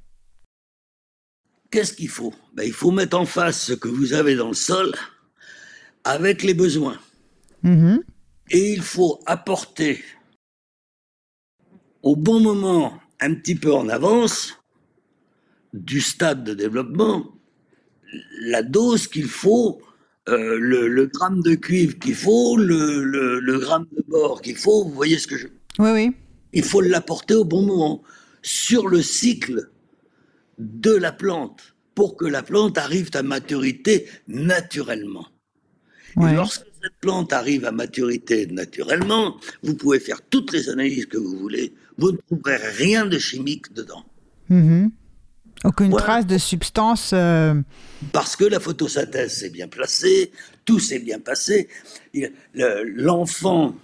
Qu'est-ce qu'il faut? Ben, Il faut mettre en face ce que vous avez dans le sol avec les besoins. Mm-hmm. Et il faut apporter au bon moment, un petit peu en avance, du stade de développement, la dose qu'il faut euh, le, gramme de cuivre qu'il faut, le, gramme de bord qu'il faut, vous voyez ce que je... Oui, oui. Il faut l'apporter au bon moment, sur le cycle de la plante, pour que la plante arrive à maturité naturellement. Et lorsque cette plante arrive à maturité naturellement, vous pouvez faire toutes les analyses que vous voulez, vous ne trouverez rien de chimique dedans. Mm-hmm. Aucune trace de substance. Euh, Parce que la photosynthèse s'est bien placée, tout s'est bien passé. L'enfant,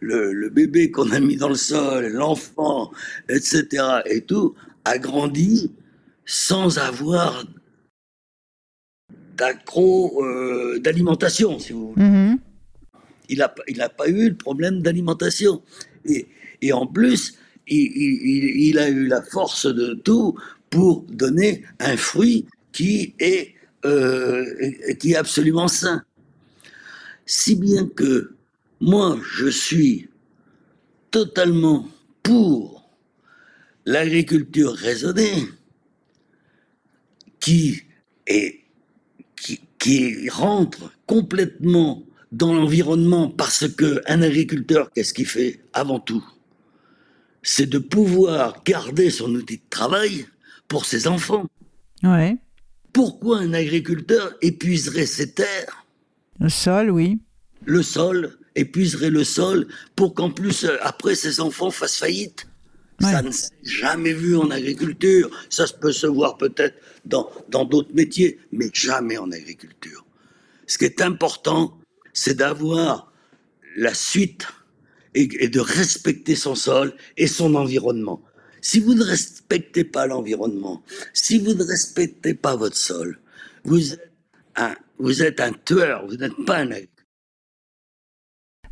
le, le, bébé qu'on a mis dans le sol, l'enfant, etc., et tout, a grandi sans avoir d'accro euh, d'alimentation, si vous voulez. Mm-hmm. Il n'a il a pas eu le problème d'alimentation. Et, et, en plus, il, il, il, a eu la force de tout pour donner un fruit qui est, euh, qui est absolument sain. Si bien que moi, je suis totalement pour l'agriculture raisonnée qui, qui, rentre complètement dans l'environnement parce que un agriculteur, qu'est-ce qu'il fait avant tout? C'est de pouvoir garder son outil de travail pour ses enfants. Ouais. Pourquoi un agriculteur épuiserait ses terres? Le sol, oui. Le sol, épuiserait le sol pour qu'en plus, euh, après, ses enfants fassent faillite? Ouais. Ça ne s'est jamais vu en agriculture. Ça peut se voir peut-être dans dans d'autres métiers, mais jamais en agriculture. Ce qui est important, c'est d'avoir la suite et, et de respecter son sol et son environnement. Si vous ne respectez pas l'environnement, si vous ne respectez pas votre sol, vous êtes un, vous êtes un tueur, vous n'êtes pas un.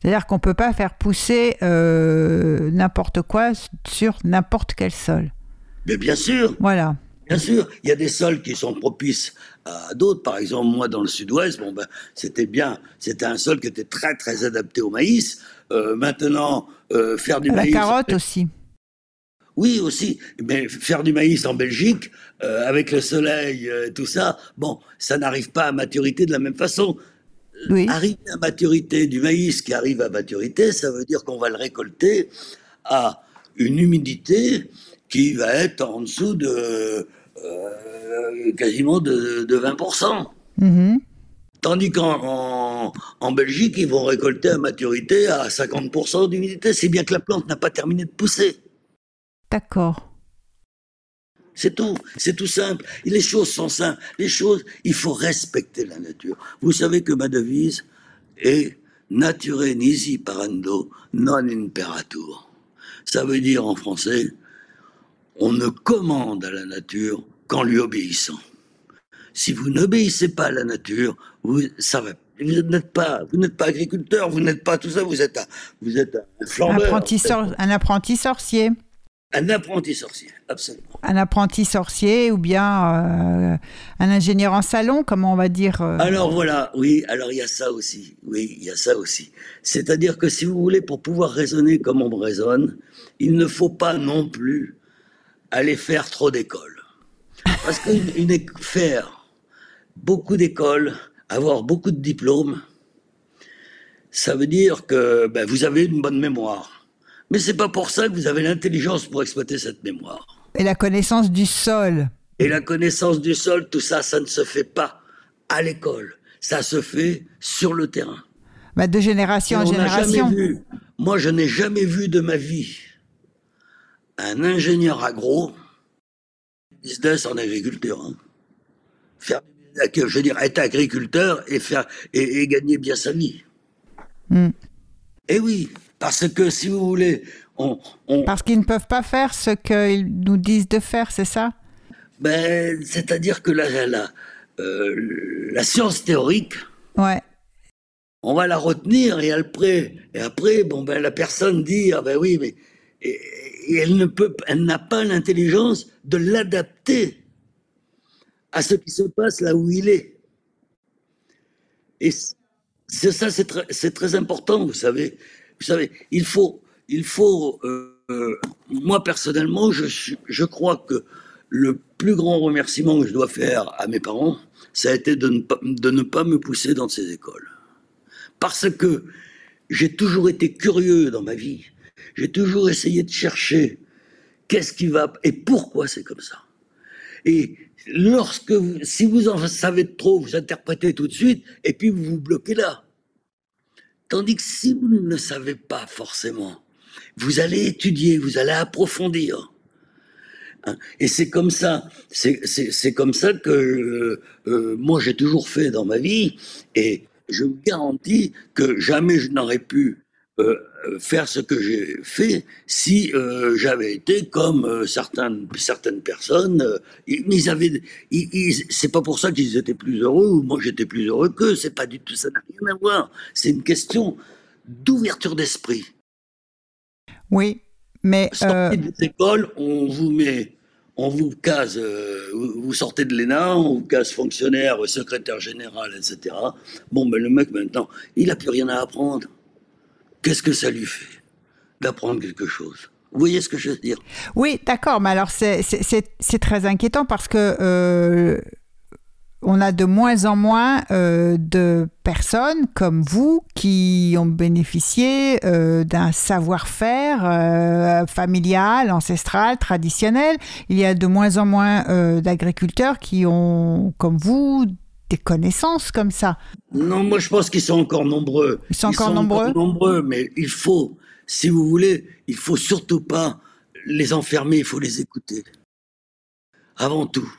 C'est-à-dire qu'on ne peut pas faire pousser euh, n'importe quoi sur n'importe quel sol. Mais bien sûr, Voilà. bien sûr, il y a des sols qui sont propices à d'autres. Par exemple, moi, dans le sud-ouest, bon, ben, c'était bien, c'était un sol qui était très, très adapté au maïs. Euh, maintenant, euh, faire du La maïs. carotte aussi. Oui, aussi. Mais faire du maïs en Belgique, euh, avec le soleil, euh, tout ça, bon, ça n'arrive pas à maturité de la même façon. Oui. Arriver à maturité du maïs qui arrive à maturité, ça veut dire qu'on va le récolter à une humidité qui va être en dessous de euh, quasiment de, de 20%. Mhm. Tandis qu'en en, en Belgique, ils vont récolter à maturité à 50% d'humidité. C'est bien que la plante n'a pas terminé de pousser. D'accord. C'est tout, c'est tout simple. Les choses sont simples. Les choses, il faut respecter la nature. Vous savez que ma devise est nature nisi parando non imperatur. Ça veut dire en français, on ne commande à la nature qu'en lui obéissant. Si vous n'obéissez pas à la nature, vous, ça va. Vous n'êtes pas, vous n'êtes pas agriculteur, vous n'êtes pas tout ça, vous êtes un, vous êtes un flambeur. Apprenti sor- un apprenti sorcier. Un apprenti sorcier, absolument. Un apprenti sorcier ou bien euh, un ingénieur en salon, comment on va dire. euh, Alors voilà, oui, alors il y a ça aussi. Oui, il y a ça aussi. C'est-à-dire que si vous voulez, pour pouvoir raisonner comme on raisonne, il ne faut pas non plus aller faire trop d'écoles. Parce que une- une éc- faire beaucoup d'écoles, avoir beaucoup de diplômes, ça veut dire que ben, vous avez une bonne mémoire. Mais c'est pas pour ça que vous avez l'intelligence pour exploiter cette mémoire. Et la connaissance du sol. Et la connaissance du sol, tout ça, ça ne se fait pas à l'école. Ça se fait sur le terrain. Bah, de génération en génération. vu, moi, je n'ai jamais vu de ma vie un ingénieur agro business en agriculture. hein. Faire, je veux dire, être agriculteur et faire et, et gagner bien sa vie. Hmm. Et oui, parce que si vous voulez, on, on, Parce qu'ils ne peuvent pas faire ce qu'ils nous disent de faire, c'est ça? Ben, c'est-à-dire que la, la, euh, la science théorique, Ouais. on va la retenir et après, et après, bon ben la personne dit ah ben oui mais et, et elle ne peut, elle n'a pas l'intelligence de l'adapter à ce qui se passe là où il est. Et c'est ça, c'est très, c'est très important, vous savez. Vous savez, il faut, il faut. euh, euh, moi personnellement, je, je crois que le plus grand remerciement que je dois faire à mes parents, ça a été de ne pas, de ne pas me pousser dans ces écoles parce que j'ai toujours été curieux dans ma vie. J'ai toujours essayé de chercher qu'est-ce qui va et pourquoi c'est comme ça. Et lorsque si vous en savez trop, vous interprétez tout de suite et puis vous vous bloquez là. Tandis que si vous ne savez pas forcément, vous allez étudier, vous allez approfondir. Hein, Et c'est comme ça, c'est comme ça que euh, euh, moi j'ai toujours fait dans ma vie. Et je vous garantis que jamais je n'aurais pu euh, faire ce que j'ai fait si euh, j'avais été comme euh, certaines, certaines personnes. ils, ils avaient, ils- ils- c'est pas pour ça qu'ils étaient plus heureux ou moi j'étais plus heureux qu'eux. C'est pas du tout, ça n'a rien à voir. C'est une question d'ouverture d'esprit. Oui, mais sortez des écoles, on vous met, on vous case, vous sortez de l'ENA, on vous case fonctionnaire, secrétaire général, etc. Bon, ben le mec maintenant, il n'a plus rien à apprendre. Qu'est-ce que ça lui fait d'apprendre quelque chose? Vous voyez ce que je veux dire? Oui, d'accord, mais alors c'est très inquiétant parce que euh, on a de moins en moins euh, de personnes comme vous qui ont bénéficié euh, d'un savoir-faire familial, ancestral, traditionnel. Il y a de moins en moins d'agriculteurs qui ont, comme vous, des connaissances comme ça. Non, moi je pense qu'ils sont encore nombreux. Ils sont encore nombreux. Encore nombreux, mais il faut si vous voulez, il faut surtout pas les enfermer, il faut les écouter. Avant tout.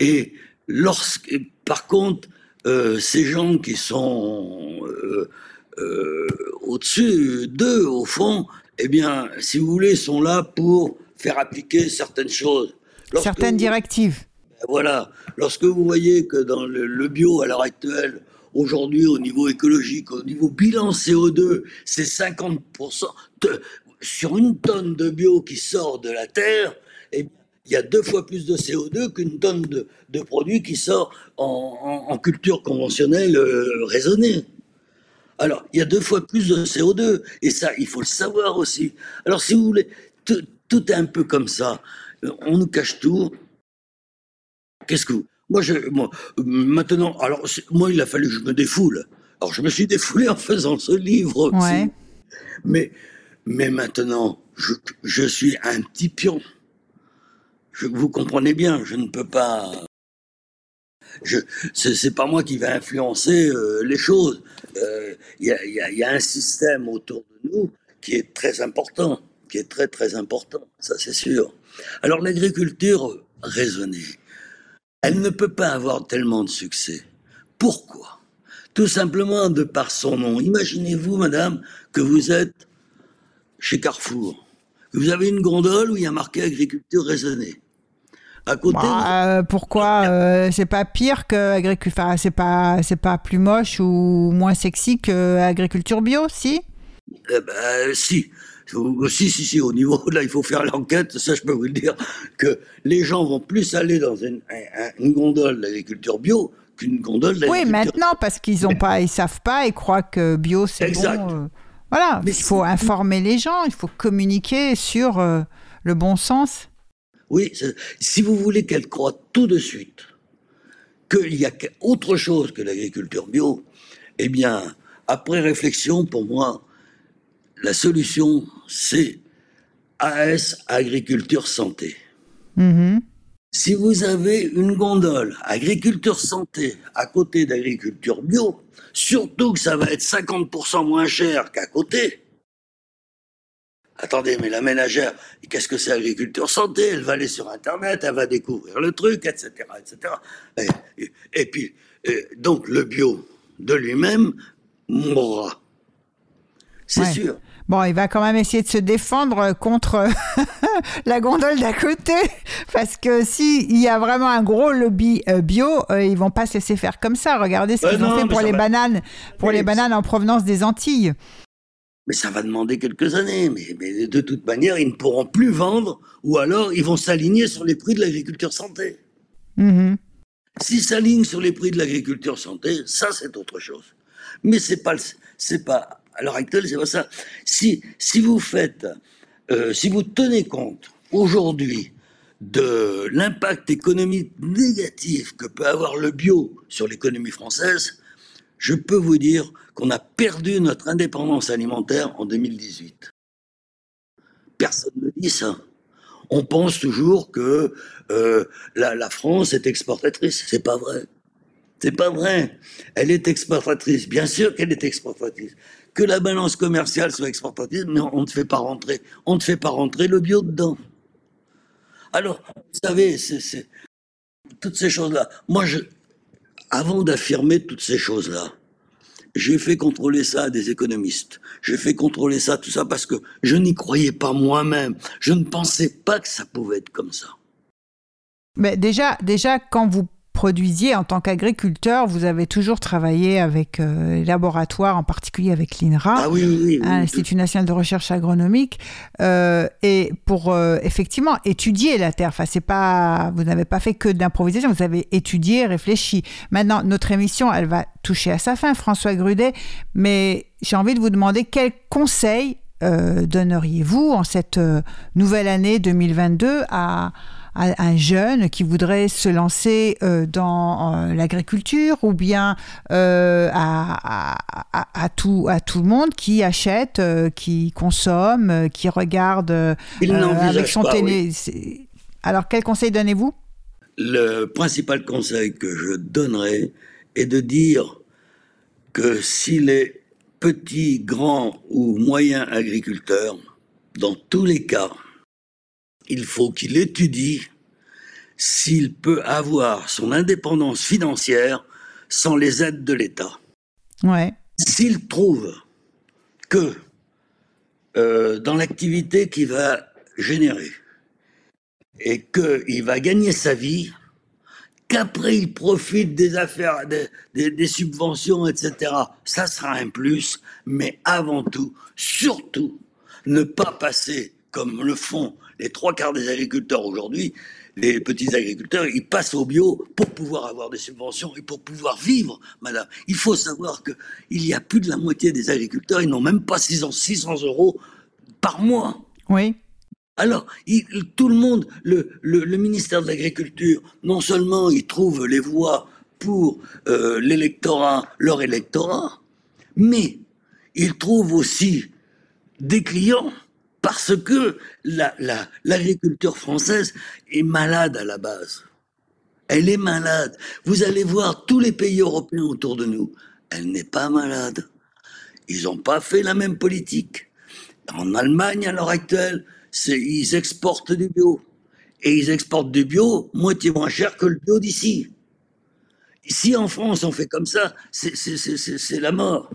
Et lorsque, par contre, euh, ces gens qui sont euh, euh, au-dessus d'eux, au fond, eh bien, si vous voulez, sont là pour faire appliquer certaines choses. certaines directives. Ben voilà. Lorsque vous voyez que dans le bio, à l'heure actuelle, Aujourd'hui, au niveau écologique, au niveau bilan CO2, c'est 50%. sur une tonne de bio qui sort de la terre, il y a deux fois plus de CO2 qu'une tonne de, de, produit qui sort en, culture conventionnelle euh, raisonnée. Alors, il y a deux fois plus de CO2, et ça, il faut le savoir aussi. Alors, si vous voulez, tout, tout est un peu comme ça. On nous cache tout. Qu'est-ce que vous... Moi, je, moi, maintenant, alors, moi, il a fallu que je me défoule. Alors, je me suis défoulé en faisant ce livre aussi. Mais, mais maintenant, je, je, suis un petit pion. Je, vous comprenez bien, je ne peux pas. Je, c'est, pas moi qui vais influencer euh, les choses. Il euh, y, a, y, y, a, un système autour de nous qui est très important, qui est très très important, ça c'est sûr. Alors l'agriculture raisonnée, elle ne peut pas avoir tellement de succès. Pourquoi? Tout simplement de par son nom. Imaginez-vous, madame, que vous êtes chez Carrefour, que vous avez une gondole où il y a marqué agriculture raisonnée. À côté. Bah, euh, pourquoi euh, c'est pas pire que agriculture enfin, c'est pas c'est pas plus moche ou moins sexy que agriculture bio, si? Eh ben, si. Si, si, si, au niveau, là, il faut faire l'enquête, ça je peux vous le dire, que les gens vont plus aller dans une, gondole d'agriculture bio qu'une gondole d'agriculture... Oui, maintenant, parce qu'ils ont pas, ils savent pas, ils croient que bio c'est bon. Euh, voilà, Mais il faut informer les gens, il faut communiquer sur euh, le bon sens. Oui, si vous voulez qu'elle croient tout de suite qu'il y a autre chose que l'agriculture bio, eh bien, après réflexion, pour moi, la solution, c'est AS Agriculture Santé. Mm-hmm. Si vous avez une gondole Agriculture Santé à côté d'Agriculture Bio, surtout que ça va être 50% moins cher qu'à côté. Attendez, mais la ménagère, qu'est-ce que c'est Agriculture Santé? Elle va aller sur Internet, elle va découvrir le truc, etc. etc. Et, puis, donc le bio de lui-même mourra. C'est sûr. Bon, il va quand même essayer de se défendre contre la gondole d'à côté, parce que s'il y a vraiment un gros lobby euh, bio, euh, ils vont pas se laisser faire comme ça. Regardez ce qu'ils ont fait pour les bananes, pour les bananes en provenance des Antilles. Mais ça va demander quelques années. Mais, de toute manière, ils ne pourront plus vendre, ou alors ils vont s'aligner sur les prix de l'agriculture santé. Mm-hmm. S'ils s'alignent sur les prix de l'agriculture santé, ça c'est autre chose. Mais c'est pas, c'est pas à l'heure actuelle, c'est pas ça. Si, si vous faites, euh, si vous tenez compte aujourd'hui de l'impact économique négatif que peut avoir le bio sur l'économie française, je peux vous dire qu'on a perdu notre indépendance alimentaire en 2018. Personne ne dit ça. On pense toujours que euh, la, la, France est exportatrice. C'est pas vrai. C'est pas vrai. Elle est exportatrice. Bien sûr qu'elle est exportatrice que la balance commerciale soit exportative, mais on ne fait pas rentrer, on fait pas rentrer le bio dedans. Alors, vous savez, c'est toutes ces choses-là. Moi, avant d'affirmer toutes ces choses-là, j'ai fait contrôler ça à des économistes. J'ai fait contrôler ça, tout ça, parce que je n'y croyais pas moi-même. Je ne pensais pas que ça pouvait être comme ça. Mais déjà, déjà, quand vous produisiez en tant qu'agriculteur, vous avez toujours travaillé avec euh, les laboratoires, en particulier avec l'INRA, Ah oui, oui, oui. oui. l'Institut national de recherche agronomique, euh, et pour euh, effectivement étudier la terre. Enfin, c'est pas, vous n'avez pas fait que d'improvisation, vous avez étudié, réfléchi. Maintenant, notre émission, elle va toucher à sa fin, François Grudet, mais j'ai envie de vous demander quels conseils euh, donneriez-vous en cette nouvelle année 2022 à, à un jeune qui voudrait se lancer euh, dans euh, l'agriculture ou bien euh, à, à- à- à tout, à tout le monde qui achète, qui consomme, qui regarde avec son pas, télé. Alors, quel conseil donnez-vous? Le principal conseil que je donnerais est de dire que si les petits, grands ou moyens agriculteurs, dans tous les cas, il faut qu'il étudie s'il peut avoir son indépendance financière sans les aides de l'État. Ouais. S'il trouve que euh, dans l'activité qu'il va générer et qu'il va gagner sa vie, qu'après il profite des affaires, des, des- des subventions, etc., ça sera un plus, mais avant tout, surtout, ne pas passer comme le font les trois quarts des agriculteurs aujourd'hui, les petits agriculteurs, ils passent au bio pour pouvoir avoir des subventions et pour pouvoir vivre, madame. Il faut savoir que il y a plus de la moitié des agriculteurs, ils n'ont même pas 600, 600 euros par mois. Oui. Alors, il- tout le monde, le, le- le ministère de l'Agriculture, non seulement il trouve les voies pour euh, l'électorat, leur électorat, mais il trouve aussi des clients parce que la- la- l'agriculture française est malade à la base. Elle est malade. Vous allez voir tous les pays européens autour de nous. Elle n'est pas malade. Ils n'ont pas fait la même politique. En Allemagne, à l'heure actuelle, ils exportent du bio. Et ils exportent du bio moitié moins cher que le bio d'ici. Si en France on fait comme ça, c'est la mort.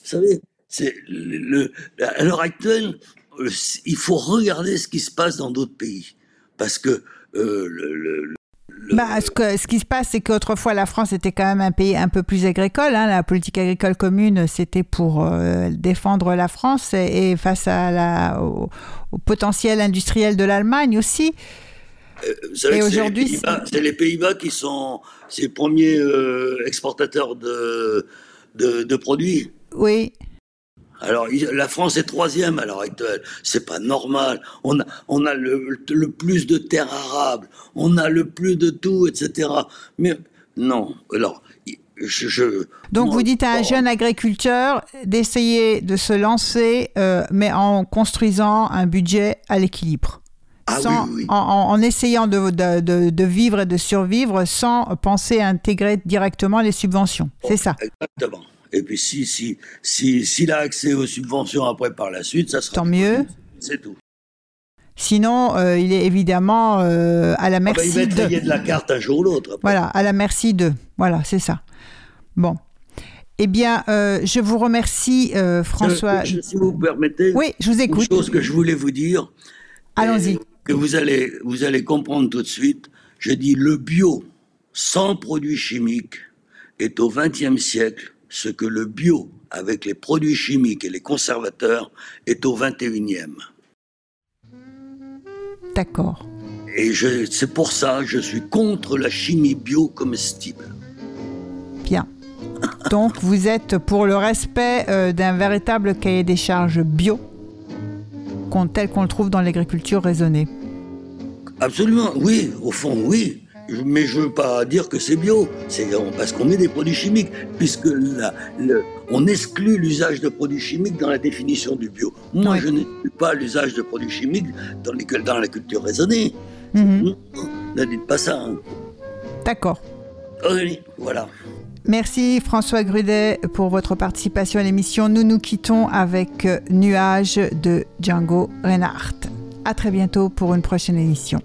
Vous savez, c'est le, à l'heure actuelle, euh, il faut regarder ce qui se passe dans d'autres pays. Parce que euh, le, le- le- Bah, ce, que- ce qui se passe, c'est qu'autrefois, la France était quand même un pays un peu plus agricole. hein. La politique agricole commune, c'était pour euh, défendre la France et, et face à la, au, au potentiel industriel de l'Allemagne aussi. vous savez Et c'est les aujourd'hui, Pays-Bas- c'est les Pays-Bas qui sont ces premiers euh, exportateurs de, de, de produits. Oui, Alors, la France est troisième à l'heure actuelle. C'est pas normal. On a, on a le, le plus de terres arables. On a le plus de tout, etc. Mais non. Alors, je. je- Donc vous dites à un jeune agriculteur d'essayer de se lancer, euh, mais en construisant un budget à l'équilibre. Ah Sans- oui, oui. En, essayant de, de- de- de vivre et de survivre sans penser à intégrer directement les subventions. C'est ça. Exactement. Et puis, si, si, si, s'il a accès aux subventions après par la suite, ça sera. Tant mieux. C'est tout. Sinon, euh, il est évidemment euh, à la Ah ben, il va merci être de. de la carte un jour ou l'autre. Voilà, à la merci de. Voilà, c'est ça. Bon. Eh bien, euh, je vous remercie, François. Je- je- si vous permettez. Oui, je vous Une écoute. chose que je voulais vous dire. Allons-y. Que vous allez, vous allez comprendre tout de suite. Je dis le bio, sans produits chimiques, est au XXe siècle ce que le bio, avec les produits chimiques et les conservateurs, est au XXIe. D'accord. Et c'est pour ça que je suis contre la chimie bio comestible. Bien. Donc, vous êtes pour le respect euh, d'un véritable cahier des charges bio, tel qu'on le trouve dans l'agriculture raisonnée. Absolument, oui, au fond, oui. Mais je veux pas dire que c'est bio, c'est parce qu'on met des produits chimiques, puisque la- le- on exclut l'usage de produits chimiques dans la définition du bio. Moi, Oui. je n'exclus pas l'usage de produits chimiques dans, les- dans la culture raisonnée. Mhm. Ne dites pas ça. hein. D'accord. Oui, voilà. Merci François Grudet pour votre participation à l'émission. Nous nous quittons avec euh, Nuage de Django Reinhardt. À très bientôt pour une prochaine émission.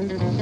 Mm-hmm.